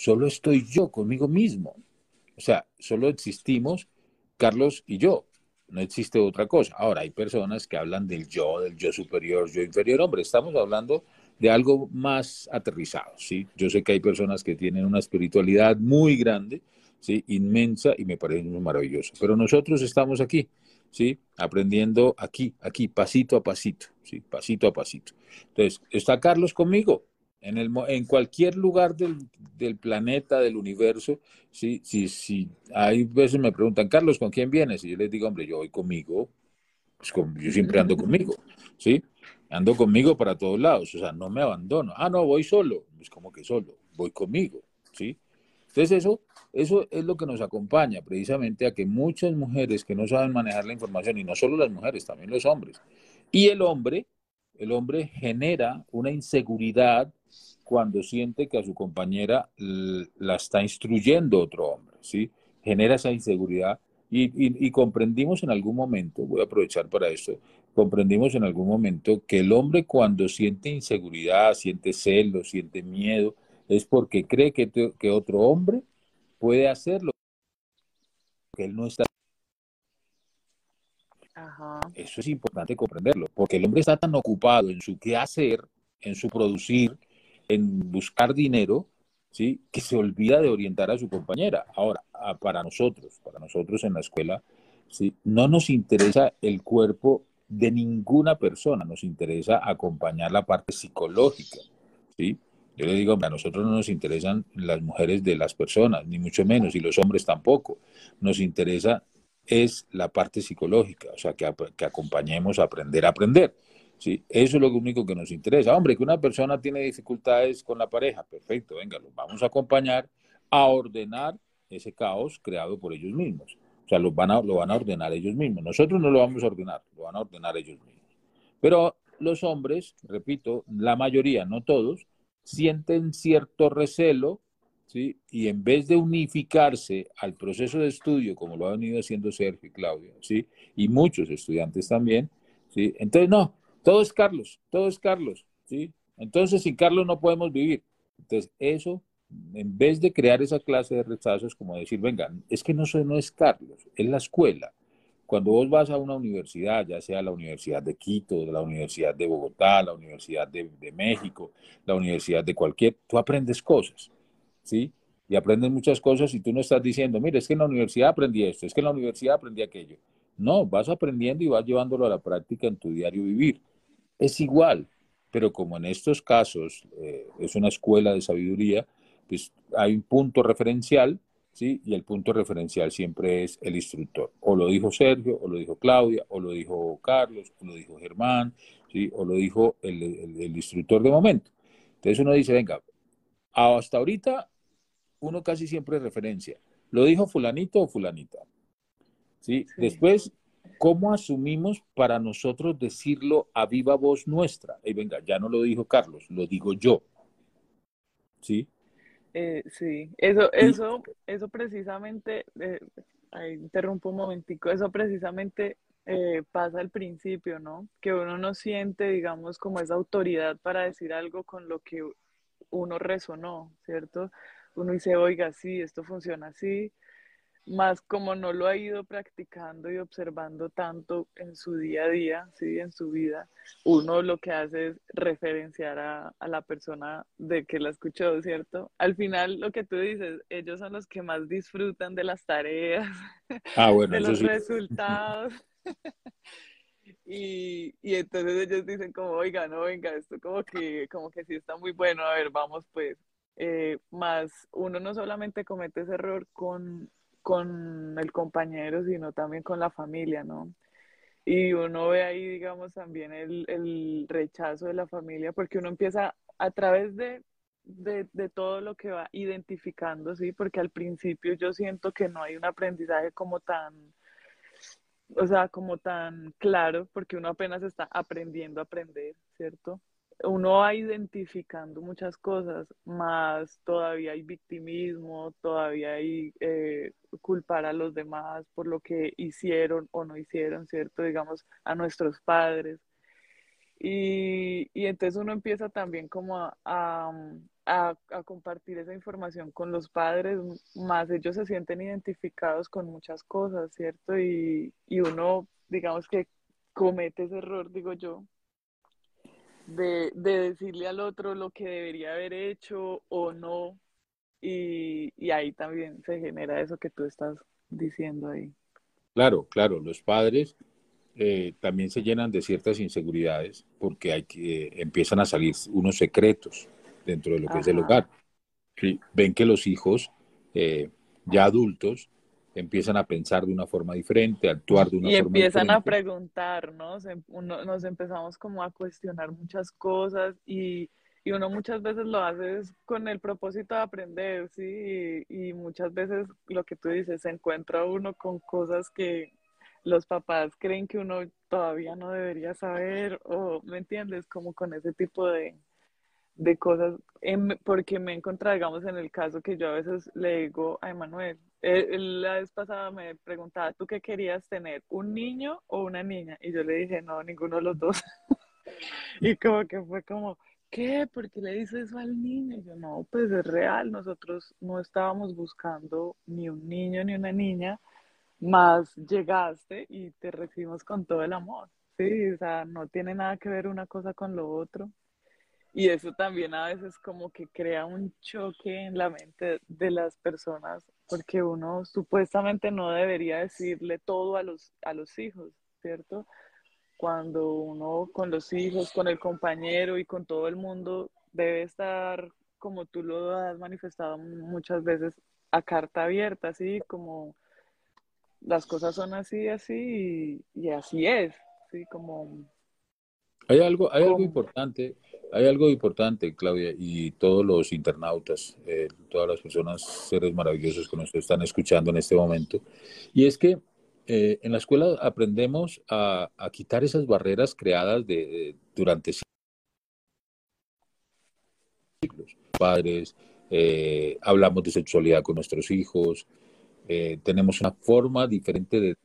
solo estoy yo conmigo mismo. O sea, solo existimos Carlos y yo. No existe otra cosa. Ahora, hay personas que hablan del yo, del yo superior, yo inferior. Hombre, estamos hablando de algo más aterrizado, ¿sí? Yo sé que hay personas que tienen una espiritualidad muy grande, ¿sí? Inmensa y me parece muy maravilloso. Pero nosotros estamos aquí, ¿sí? Aprendiendo aquí, aquí, pasito a pasito, ¿sí? Pasito a pasito. Entonces, ¿está Carlos conmigo? En, el, en cualquier lugar del, del planeta, del universo, si, si, si hay veces me preguntan, Carlos, ¿con quién vienes? Y yo les digo, hombre, yo voy conmigo, pues yo siempre ando conmigo, ¿sí? Ando conmigo para todos lados, o sea, no me abandono. Ah, no, voy solo, pues como que solo, voy conmigo, ¿sí? Entonces eso, eso es lo que nos acompaña precisamente a que muchas mujeres que no saben manejar la información, y no solo las mujeres, también los hombres, y el hombre, el hombre genera una inseguridad cuando siente que a su compañera la está instruyendo otro hombre, ¿sí? Genera esa inseguridad y, comprendimos en algún momento, voy a aprovechar para esto, comprendimos en algún momento que el hombre cuando siente inseguridad, siente celos, siente miedo, es porque cree que, que otro hombre puede hacerlo que él no está. Eso es importante comprenderlo, porque el hombre está tan ocupado en su qué hacer, en su producir, en buscar dinero, ¿sí? que se olvida de orientar a su compañera. Ahora, para nosotros, para nosotros en la escuela, ¿sí? no nos interesa el cuerpo de ninguna persona, nos interesa acompañar la parte psicológica. ¿sí? Yo le digo, a nosotros no nos interesan las mujeres de las personas, ni mucho menos, y los hombres tampoco. Nos interesa es la parte psicológica, o sea, que, acompañemos a aprender a aprender. ¿sí? Eso es lo único que nos interesa. Hombre, que una persona tiene dificultades con la pareja, perfecto, venga, los vamos a acompañar a ordenar ese caos creado por ellos mismos. Sea, lo van, a, lo van a ordenar ellos mismos. Nosotros no lo vamos a ordenar, lo van a ordenar ellos mismos. Pero los hombres, repito, la mayoría, no todos, sienten cierto recelo, ¿sí? Y en vez de unificarse al proceso de estudio, como lo ha venido haciendo Sergio y Claudia, ¿sí? Y muchos estudiantes también, ¿sí? Entonces, no, todo es Carlos, todo es Carlos, ¿sí? Entonces, sin Carlos no podemos vivir. Entonces, eso, en vez de crear esa clase de rechazos, como decir, venga, es que no, no es Carlos, es la escuela. Cuando vos vas a una universidad, ya sea la Universidad de Quito, la Universidad de Bogotá, la Universidad de, de México, la Universidad de cualquier, tú aprendes cosas, ¿sí? Y aprendes muchas cosas y tú no estás diciendo, mire, es que en la universidad aprendí esto, es que en la universidad aprendí aquello. No, vas aprendiendo y vas llevándolo a la práctica en tu diario vivir es igual, pero como en estos casos eh, es una escuela de sabiduría, pues hay un punto referencial, ¿sí? Y el punto referencial siempre es el instructor. O lo dijo Sergio, o lo dijo Claudia, o lo dijo Carlos, o lo dijo Germán, ¿sí? O lo dijo el, el instructor de momento. Entonces uno dice, venga, hasta ahorita uno casi siempre referencia. Lo dijo fulanito o fulanita. ¿sí? Después, ¿cómo asumimos para nosotros decirlo a viva voz nuestra? Y venga, ya no lo dijo Carlos, lo digo yo. ¿Sí? Eh, sí, eso, eso, eso precisamente, eh, interrumpo un momentico, eso precisamente eh, pasa al principio, ¿no? Que uno no siente, digamos, como esa autoridad para decir algo con lo que uno resonó, ¿cierto? Uno dice, oiga, sí, esto funciona así, más como no lo ha ido practicando y observando tanto en su día a día, ¿sí? en su vida, uno lo que hace es referenciar a, la persona de que la escuchó, ¿cierto? Al final, lo que tú dices, ellos son los que más disfrutan de las tareas, ah, [laughs] bueno, de los resultados. [laughs] y, y entonces ellos dicen como, oiga, no, venga, esto como que, como que sí está muy bueno, a ver, vamos pues. Eh, más uno no solamente comete ese error con, con el compañero, sino también con la familia, ¿no? Y uno ve ahí, digamos, también el, el rechazo de la familia, porque uno empieza a través de, de, de, todo lo que va identificando, ¿sí? Porque al principio yo siento que no hay un aprendizaje como tan, o sea, como tan claro, porque uno apenas está aprendiendo a aprender, ¿cierto? Uno va identificando muchas cosas, más todavía hay victimismo, todavía hay eh, culpar a los demás por lo que hicieron o no hicieron, ¿cierto? Digamos, a nuestros padres. Y, y entonces uno empieza también como a, a, a, compartir esa información con los padres, más ellos se sienten identificados con muchas cosas, ¿cierto? Y, y uno, digamos que comete ese error, digo yo, de, decirle al otro lo que debería haber hecho o no. Y, ahí también se genera eso que tú estás diciendo ahí. Claro, claro, los padres eh, también se llenan de ciertas inseguridades porque hay que, empiezan a salir unos secretos dentro de lo que es el hogar. Ven que los hijos eh, ya adultos empiezan a pensar de una forma diferente, a actuar de una y forma diferente. Y empiezan a preguntar, ¿no? nos empezamos como a cuestionar muchas cosas y, y, uno muchas veces lo hace con el propósito de aprender, ¿sí? Y, y, muchas veces lo que tú dices, se encuentra uno con cosas que los papás creen que uno todavía no debería saber o, ¿me entiendes? Como con ese tipo de, de cosas, porque me he digamos, en el caso que yo a veces le digo a Emanuel, la vez pasada me preguntaba, ¿tú qué querías tener? ¿Un niño o una niña? Y yo le dije, no, ninguno de los dos. [laughs] y como que fue como, ¿qué? ¿Por qué le dices eso al niño? Y yo, no, pues es real, nosotros no estábamos buscando ni un niño ni una niña, más llegaste y te recibimos con todo el amor. Sí, o sea, no tiene nada que ver una cosa con lo otro. Y eso también a veces como que crea un choque en la mente de las personas, porque uno supuestamente no debería decirle todo a los, a los hijos, ¿cierto? Cuando uno con los hijos, con el compañero y con todo el mundo debe estar, como tú lo has manifestado muchas veces, a carta abierta, así como las cosas son así, así y, y así es, ¿sí? Como hay algo, hay algo importante, hay algo importante, Claudia, y todos los internautas, eh, todas las personas, seres maravillosos que nos están escuchando en este momento, y es que eh, en la escuela aprendemos a, quitar esas barreras creadas de, durante siglos. Padres, eh, hablamos de sexualidad con nuestros hijos, tenemos una forma diferente de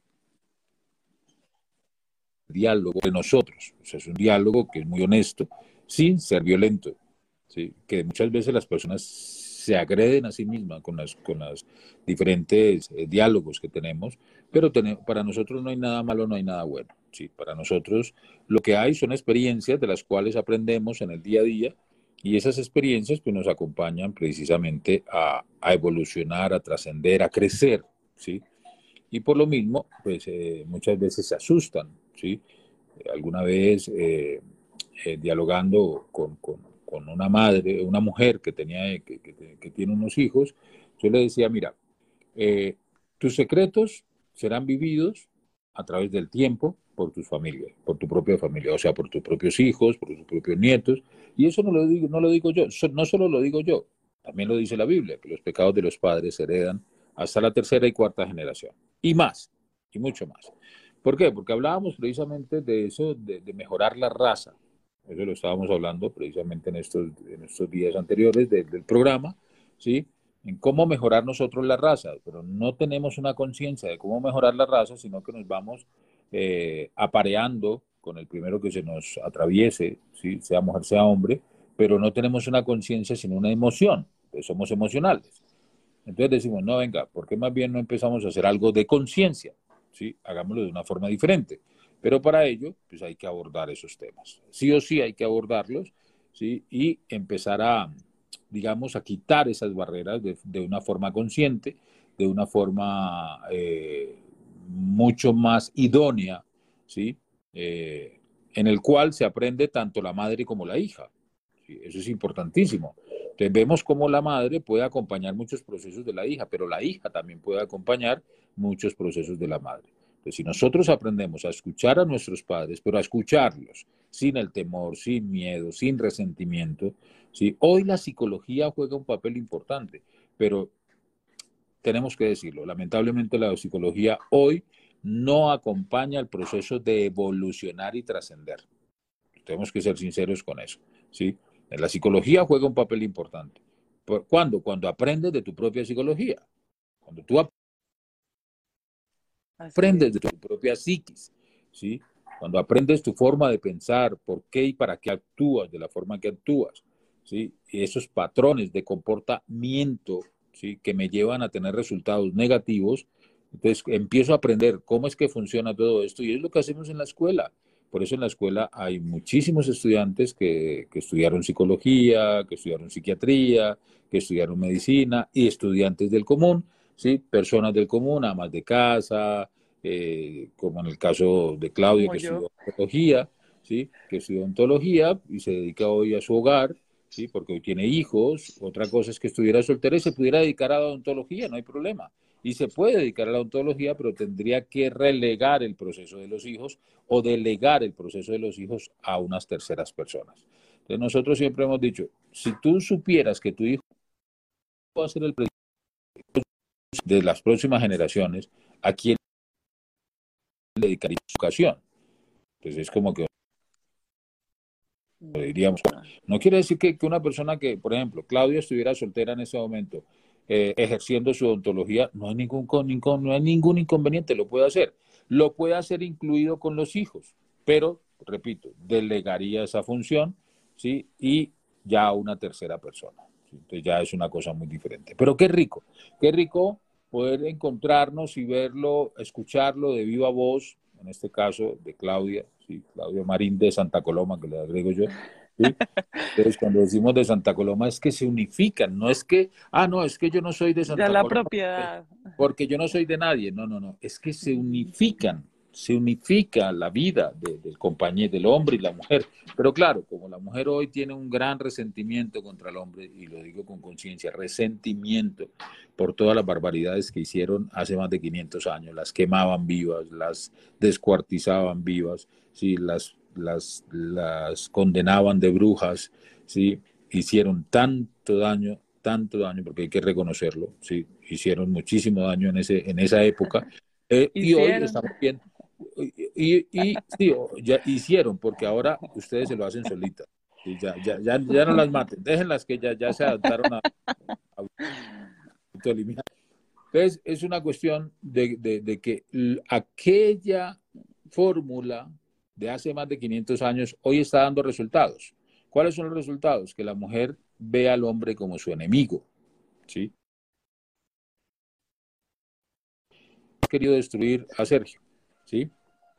diálogo de nosotros. O sea, es un diálogo que es muy honesto, sin ser violento. ¿sí? Que muchas veces las personas se agreden a sí mismas con las, con las diferentes eh, diálogos que tenemos, pero para nosotros no hay nada malo, no hay nada bueno. ¿sí? Para nosotros lo que hay son experiencias de las cuales aprendemos en el día a día y esas experiencias pues, nos acompañan precisamente a, a evolucionar, a trascender, a crecer. ¿sí? Y por lo mismo, pues eh, muchas veces se asustan ¿sí? Alguna vez eh, eh, dialogando con, una madre, una mujer que, tenía, que, tiene unos hijos, yo le decía, mira, eh, tus secretos serán vividos a través del tiempo por tus familias, por tu propia familia, o sea, por tus propios hijos, por tus propios nietos. Y eso no lo digo, no lo digo yo, no solo lo digo yo, también lo dice la Biblia, que los pecados de los padres se heredan hasta la tercera y cuarta generación. Y más, y mucho más. ¿Por qué? Porque hablábamos precisamente de eso, de, mejorar la raza. Eso lo estábamos hablando precisamente en estos, en estos días anteriores del programa, ¿sí? En cómo mejorar nosotros la raza, pero no tenemos una conciencia de cómo mejorar la raza, sino que nos vamos eh, apareando con el primero que se nos atraviese, ¿sí? sea mujer, sea hombre, pero no tenemos una conciencia, sino una emoción, somos emocionales. Entonces decimos, no, venga, ¿por qué más bien no empezamos a hacer algo de conciencia? ¿sí? Hagámoslo de una forma diferente. Pero para ello, pues hay que abordar esos temas. Sí o sí hay que abordarlos, ¿sí? Y empezar a, digamos, a quitar esas barreras de, una forma consciente, de una forma eh, mucho más idónea, ¿sí? Eh, en el cual se aprende tanto la madre como la hija. Eso es importantísimo. Entonces vemos cómo la madre puede acompañar muchos procesos de la hija, pero la hija también puede acompañar muchos procesos de la madre. Entonces, si nosotros aprendemos a escuchar a nuestros padres, pero a escucharlos sin el temor, sin miedo, sin resentimiento, ¿sí? hoy la psicología juega un papel importante, pero tenemos que decirlo, lamentablemente la psicología hoy no acompaña el proceso de evolucionar y trascender. Tenemos que ser sinceros con eso, ¿sí? La psicología juega un papel importante. ¿Cuándo? Cuando aprendes de tu propia psicología. Cuando tú aprendes de tu propia psiquis, ¿sí? Cuando aprendes tu forma de pensar, por qué y para qué actúas de la forma que actúas, ¿sí? Y esos patrones de comportamiento, ¿sí? Que me llevan a tener resultados negativos, entonces empiezo a aprender cómo es que funciona todo esto y es lo que hacemos en la escuela. Por eso en la escuela hay muchísimos estudiantes que, estudiaron psicología, que estudiaron psiquiatría, que estudiaron medicina y estudiantes del común, ¿sí? personas del común, amas de casa, eh, como en el caso de Claudia, que estudió ontología, ¿sí? que estudió ontología y se dedica hoy a su hogar, ¿sí? porque hoy tiene hijos. Otra cosa es que estuviera soltera y se pudiera dedicar a la odontología, no hay problema y se puede dedicar a la ontología, pero tendría que relegar el proceso de los hijos o delegar el proceso de los hijos a unas terceras personas. Entonces nosotros siempre hemos dicho, si tú supieras que tu hijo va a ser el presidente de las próximas generaciones, ¿a quién le dedicaría su educación? Entonces es como que diríamos, no quiere decir que, que una persona que, por ejemplo, Claudia estuviera soltera en ese momento, eh, ejerciendo su odontología, no hay, ningún, no hay ningún inconveniente, lo puede hacer. Lo puede hacer incluido con los hijos, pero, repito, delegaría esa función, ¿sí? Y ya a una tercera persona. Entonces ya es una cosa muy diferente. Pero qué rico, qué rico poder encontrarnos y verlo, escucharlo de viva voz, en este caso de Claudia, ¿sí? Claudia Marín de Santa Coloma, que le agrego yo, entonces, cuando decimos de Santa Coloma es que se unifican, no es que, ah, no, es que yo no soy de Santa Coloma. la propiedad. Porque yo no soy de nadie, no, no, no, es que se unifican, se unifica la vida del compañero, del hombre y la mujer. Pero claro, como la mujer hoy tiene un gran resentimiento contra el hombre, y lo digo con conciencia, resentimiento por todas las barbaridades que hicieron hace más de 500 años, las quemaban vivas, las descuartizaban vivas, sí, las las, las condenaban de brujas, ¿sí? hicieron tanto daño, tanto daño, porque hay que reconocerlo, ¿sí? hicieron muchísimo daño en, ese, en esa época. Eh, y hoy estamos viendo, y, y, sí, ya hicieron, porque ahora ustedes se lo hacen solitas. Ya, ya, ya, ya, no las maten, déjenlas que ya, ya se adaptaron a, eliminar. Entonces, es una cuestión de, de, de que aquella fórmula de hace más de 500 años hoy está dando resultados. ¿Cuáles son los resultados? Que la mujer ve al hombre como su enemigo. ¿sí? Querido destruir a Sergio. ¿Sí?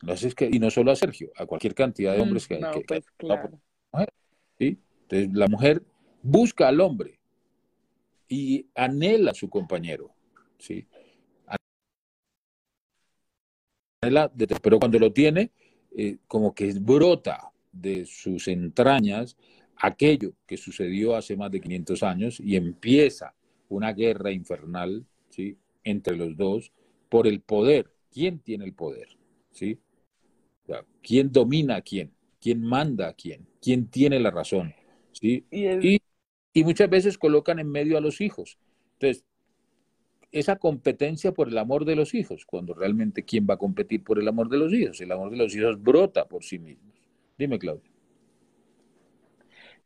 No es que, y no solo a Sergio, a cualquier cantidad de hombres que, no, pues, claro. ¿sí? Entonces la mujer busca al hombre y anhela a su compañero. ¿sí? Anhela, pero cuando lo tiene, eh, como que brota de sus entrañas aquello que sucedió hace más de 500 años y empieza una guerra infernal, ¿sí? entre los dos por el poder. ¿Quién tiene el poder? ¿Sí? ¿Quién domina a quién? ¿Quién manda a quién? ¿Quién tiene la razón? ¿Sí? Y, y muchas veces colocan en medio a los hijos. Entonces, esa competencia por el amor de los hijos, cuando realmente quién va a competir por el amor de los hijos. El amor de los hijos brota por sí mismos. Dime, Claudia.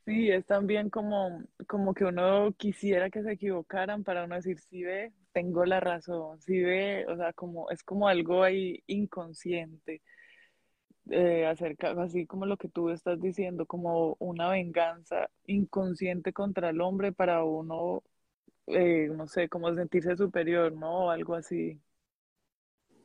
Sí, es también como, como que uno quisiera que se equivocaran para uno decir, sí ve, tengo la razón, sí ve, o sea, como, es como algo ahí inconsciente, eh, acerca, así como lo que tú estás diciendo, como una venganza inconsciente contra el hombre para uno eh, no sé, como sentirse superior, ¿no? O algo así.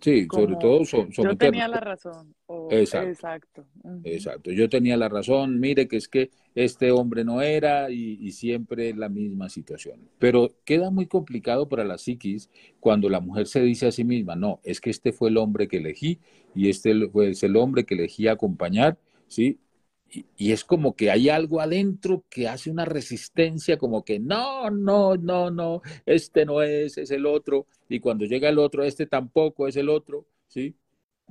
Sí, sobre todo Yo tenía la razón. exacto. Exacto. Yo tenía la razón. Mire que es que este hombre no era y, y, siempre la misma situación. Pero queda muy complicado para la psiquis cuando la mujer se dice a sí misma, no, es que este fue el hombre que elegí y este fue el hombre que elegí acompañar, ¿sí? Y, es como que hay algo adentro que hace una resistencia, como que no, no, no, no, este no es, es el otro, y cuando llega el otro, este tampoco es el otro, ¿sí?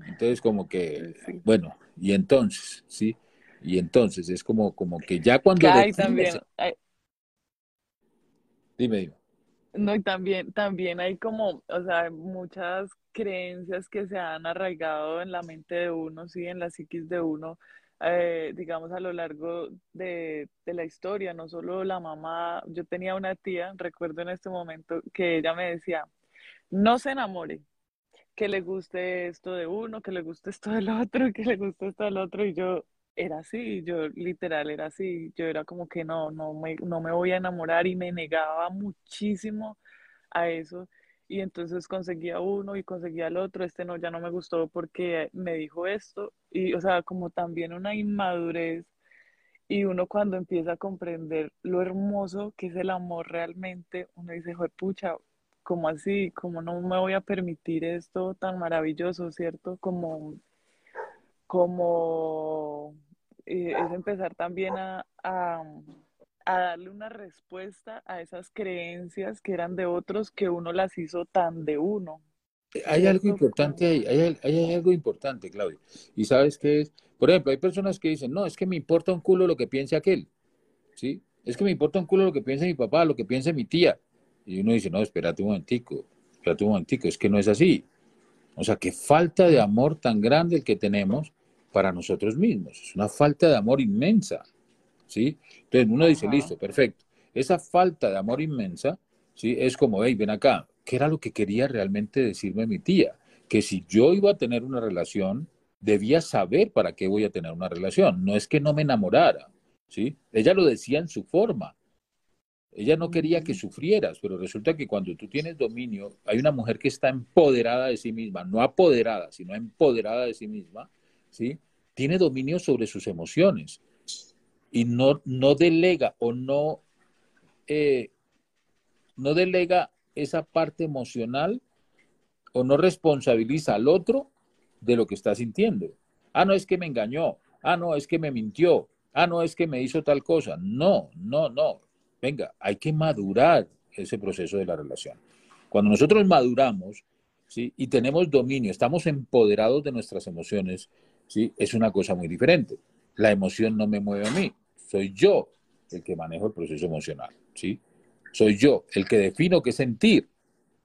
Entonces como que, bueno, y entonces, ¿sí? Y entonces es como, como que ya cuando... Hay también, Dime, dime. No, y también, también hay como, o sea, muchas creencias que se han arraigado en la mente de uno, sí, en la psiquis de uno, eh, digamos, a lo largo de, de, la historia, no solo la mamá, yo tenía una tía, recuerdo en este momento, que ella me decía, no se enamore, que le guste esto de uno, que le guste esto del otro, que le guste esto del otro, y yo era así, yo literal era así, yo era como que no, no me, no me voy a enamorar y me negaba muchísimo a eso y entonces conseguía uno y conseguía el otro, este no, ya no me gustó porque me dijo esto, y o sea, como también una inmadurez, y uno cuando empieza a comprender lo hermoso que es el amor realmente, uno dice, pucha, ¿cómo así? ¿Cómo no me voy a permitir esto tan maravilloso, cierto? Como, como eh, es empezar también a darle una respuesta a esas creencias que eran de otros que uno las hizo tan de uno. Eh, hay algo importante ahí, hay, hay, algo importante, Claudia. Y sabes qué es, por ejemplo, hay personas que dicen, no, es que me importa un culo lo que piense aquel, ¿sí? Es que me importa un culo lo que piense mi papá, lo que piense mi tía. Y uno dice, no, espérate un momentico, espérate un momentico, es que no es así. O sea, qué falta de amor tan grande el que tenemos para nosotros mismos. Es una falta de amor inmensa. ¿Sí? Entonces uno dice, listo, perfecto. Esa falta de amor inmensa, ¿sí? Es como, hey, ven acá, ¿qué era lo que quería realmente decirme mi tía? Que si yo iba a tener una relación, debía saber para qué voy a tener una relación. No es que no me enamorara, ¿sí? Ella lo decía en su forma. Ella no quería que sufrieras, pero resulta que cuando tú tienes dominio, hay una mujer que está empoderada de sí misma, no apoderada, sino empoderada de sí misma, ¿sí? Tiene dominio sobre sus emociones y no, no delega o no, eh, no delega esa parte emocional o no responsabiliza al otro de lo que está sintiendo. Ah, no es que me engañó. Ah, no, es que me mintió. Ah, no, es que me hizo tal cosa. No, no, no. Venga, hay que madurar ese proceso de la relación. Cuando nosotros maduramos ¿sí? y tenemos dominio, estamos empoderados de nuestras emociones, ¿sí? es una cosa muy diferente. La emoción no me mueve a mí. Soy yo el que manejo el proceso emocional, ¿sí? Soy yo el que defino qué sentir.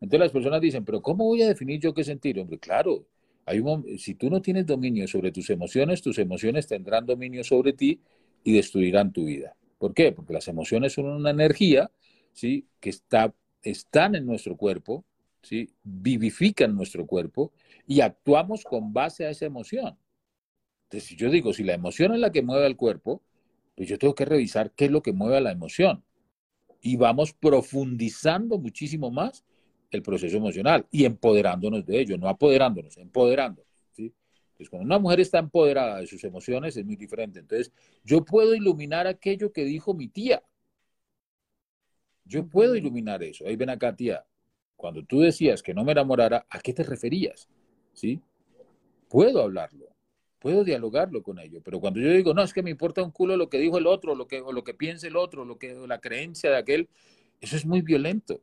Entonces las personas dicen, pero ¿cómo voy a definir yo qué sentir? Hombre, claro, hay un, si tú no tienes dominio sobre tus emociones, tus emociones tendrán dominio sobre ti y destruirán tu vida. ¿Por qué? Porque las emociones son una energía, ¿sí? Que está, están en nuestro cuerpo, ¿sí? Vivifican nuestro cuerpo y actuamos con base a esa emoción. Entonces, si yo digo, si la emoción es la que mueve al cuerpo, pues yo tengo que revisar qué es lo que mueve a la emoción. Y vamos profundizando muchísimo más el proceso emocional y empoderándonos de ello, no apoderándonos, empoderándonos. ¿sí? Entonces, cuando una mujer está empoderada de sus emociones es muy diferente. Entonces, yo puedo iluminar aquello que dijo mi tía. Yo puedo iluminar eso. Ahí ven acá, tía. Cuando tú decías que no me enamorara, ¿a qué te referías? ¿Sí? Puedo hablarlo puedo dialogarlo con ellos, pero cuando yo digo, no, es que me importa un culo lo que dijo el otro, lo que, o lo que piense el otro, lo que, la creencia de aquel, eso es muy violento,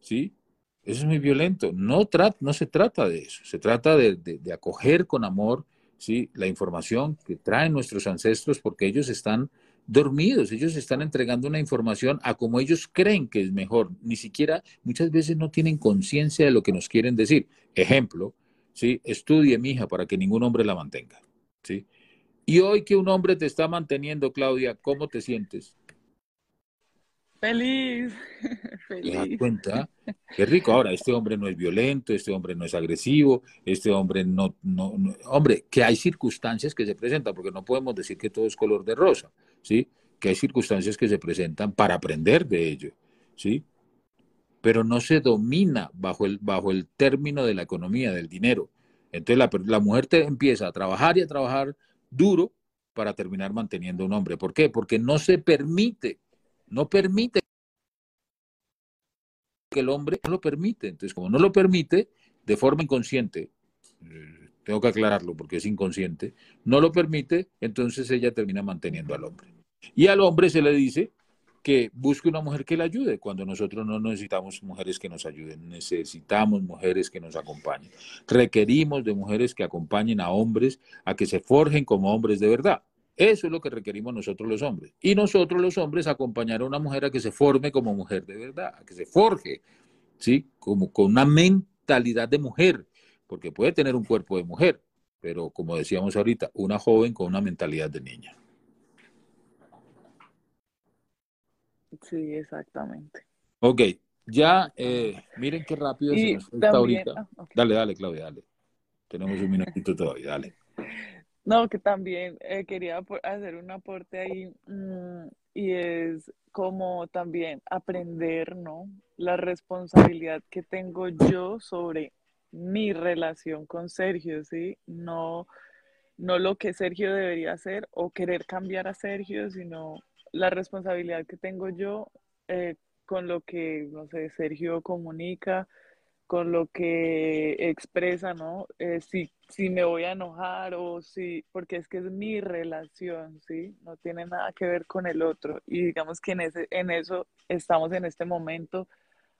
¿sí? Eso es muy violento. No, no se trata de eso. Se trata de, de, acoger con amor ¿sí? la información que traen nuestros ancestros porque ellos están dormidos, ellos están entregando una información a como ellos creen que es mejor. Ni siquiera muchas veces no tienen conciencia de lo que nos quieren decir. Ejemplo, ¿sí? estudie, mi hija, para que ningún hombre la mantenga. ¿sí? Y hoy que un hombre te está manteniendo, Claudia, ¿cómo te sientes? Feliz, feliz. [laughs] ¿Te das cuenta? [laughs] Qué rico. Ahora, este hombre no es violento, este hombre no es agresivo, este hombre no, no, Hombre, que hay circunstancias que se presentan, porque no podemos decir que todo es color de rosa, ¿sí? Que hay circunstancias que se presentan para aprender de ello, ¿sí? Pero no se domina bajo el, bajo el término de la economía, del dinero. Entonces la, la mujer te empieza a trabajar y a trabajar duro para terminar manteniendo un hombre. ¿Por qué? Porque no se permite no permite que el hombre no lo permite. Entonces, como no lo permite, de forma inconsciente, eh, tengo que aclararlo porque es inconsciente, no lo permite, entonces ella termina manteniendo al hombre. Y al hombre se le dice que busque una mujer que le ayude, cuando nosotros no necesitamos mujeres que nos ayuden, necesitamos mujeres que nos acompañen. Requerimos de mujeres que acompañen a hombres a que se forjen como hombres de verdad. Eso es lo que requerimos nosotros los hombres. Y nosotros los hombres acompañar a una mujer a que se forme como mujer de verdad, a que se forje, ¿sí? Como con una mentalidad de mujer, porque puede tener un cuerpo de mujer, pero como decíamos ahorita, una joven con una mentalidad de niña. Sí, exactamente. Ok, ya eh, miren qué rápido se nos fue ahorita. Ah, dale, dale, Claudia, dale. Tenemos un minutito todavía, dale. No, que también eh, quería hacer un aporte ahí mm, y es como también aprender, ¿no? La responsabilidad que tengo yo sobre mi relación con Sergio, ¿sí? No, no lo que Sergio debería hacer o querer cambiar a Sergio, sino la responsabilidad que tengo yo eh, con lo que, no sé, Sergio comunica, con lo que expresa, ¿no? Eh, si, si me voy a enojar o si, porque es que es mi relación, ¿sí? No tiene nada que ver con el otro. Y digamos que en, ese, en eso estamos en este momento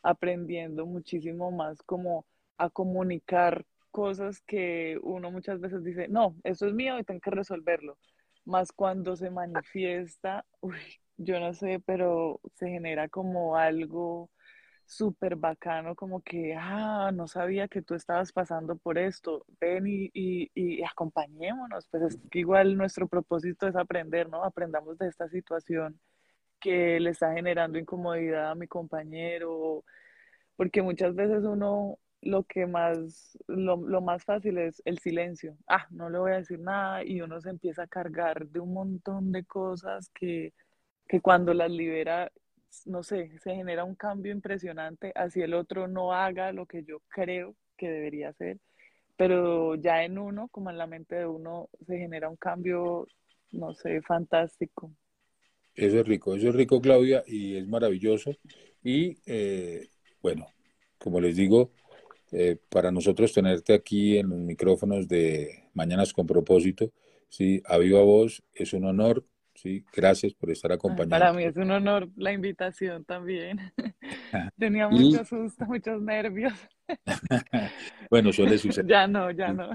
aprendiendo muchísimo más como a comunicar cosas que uno muchas veces dice, no, eso es mío y tengo que resolverlo. Más cuando se manifiesta, [laughs] uy, yo no sé, pero se genera como algo súper bacano, como que, ah, no sabía que tú estabas pasando por esto, ven y, y, acompañémonos, pues es que igual nuestro propósito es aprender, ¿no? Aprendamos de esta situación que le está generando incomodidad a mi compañero, porque muchas veces uno lo que más, lo, lo más fácil es el silencio, ah, no le voy a decir nada y uno se empieza a cargar de un montón de cosas que, que cuando las libera no sé, se genera un cambio impresionante, así el otro no haga lo que yo creo que debería hacer, pero ya en uno, como en la mente de uno, se genera un cambio, no sé, fantástico. Eso es rico, eso es rico, Claudia, y es maravilloso. Y eh, bueno, como les digo, eh, para nosotros tenerte aquí en los micrófonos de Mañanas con propósito, sí, a viva voz, es un honor Sí, gracias por estar acompañando. Para mí es un honor la invitación también. [laughs] Tenía mucho susto, muchos nervios. [laughs] bueno, suele suceder. [laughs] Ya no, ya no.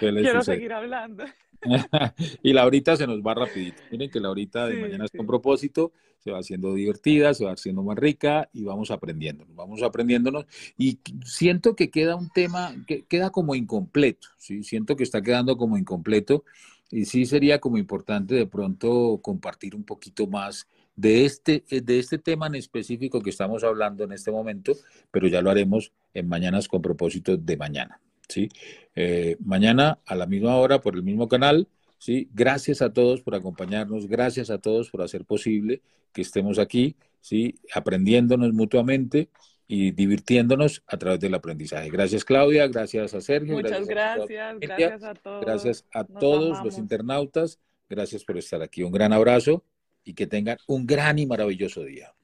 Quiero seguir hablando. [laughs] y la horita se nos va rapidito. Miren que la horita de mañana es con propósito, se va haciendo divertida, se va haciendo más rica y vamos aprendiendo, vamos aprendiéndonos. Y siento que queda un tema, que queda como incompleto, ¿sí? Siento que está quedando como incompleto y sí sería como importante de pronto compartir un poquito más de este, de este tema en específico que estamos hablando en este momento, pero ya lo haremos en Mañanas con propósito de mañana. ¿Sí? Eh, mañana a la misma hora por el mismo canal. ¿sí? Gracias a todos por acompañarnos, gracias a todos por hacer posible que estemos aquí, ¿sí? aprendiéndonos mutuamente y divirtiéndonos a través del aprendizaje. Gracias Claudia, gracias a Sergio. Muchas gracias, gracias a todos. Gracias a todos los internautas, gracias por estar aquí. Un gran abrazo y que tengan un gran y maravilloso día.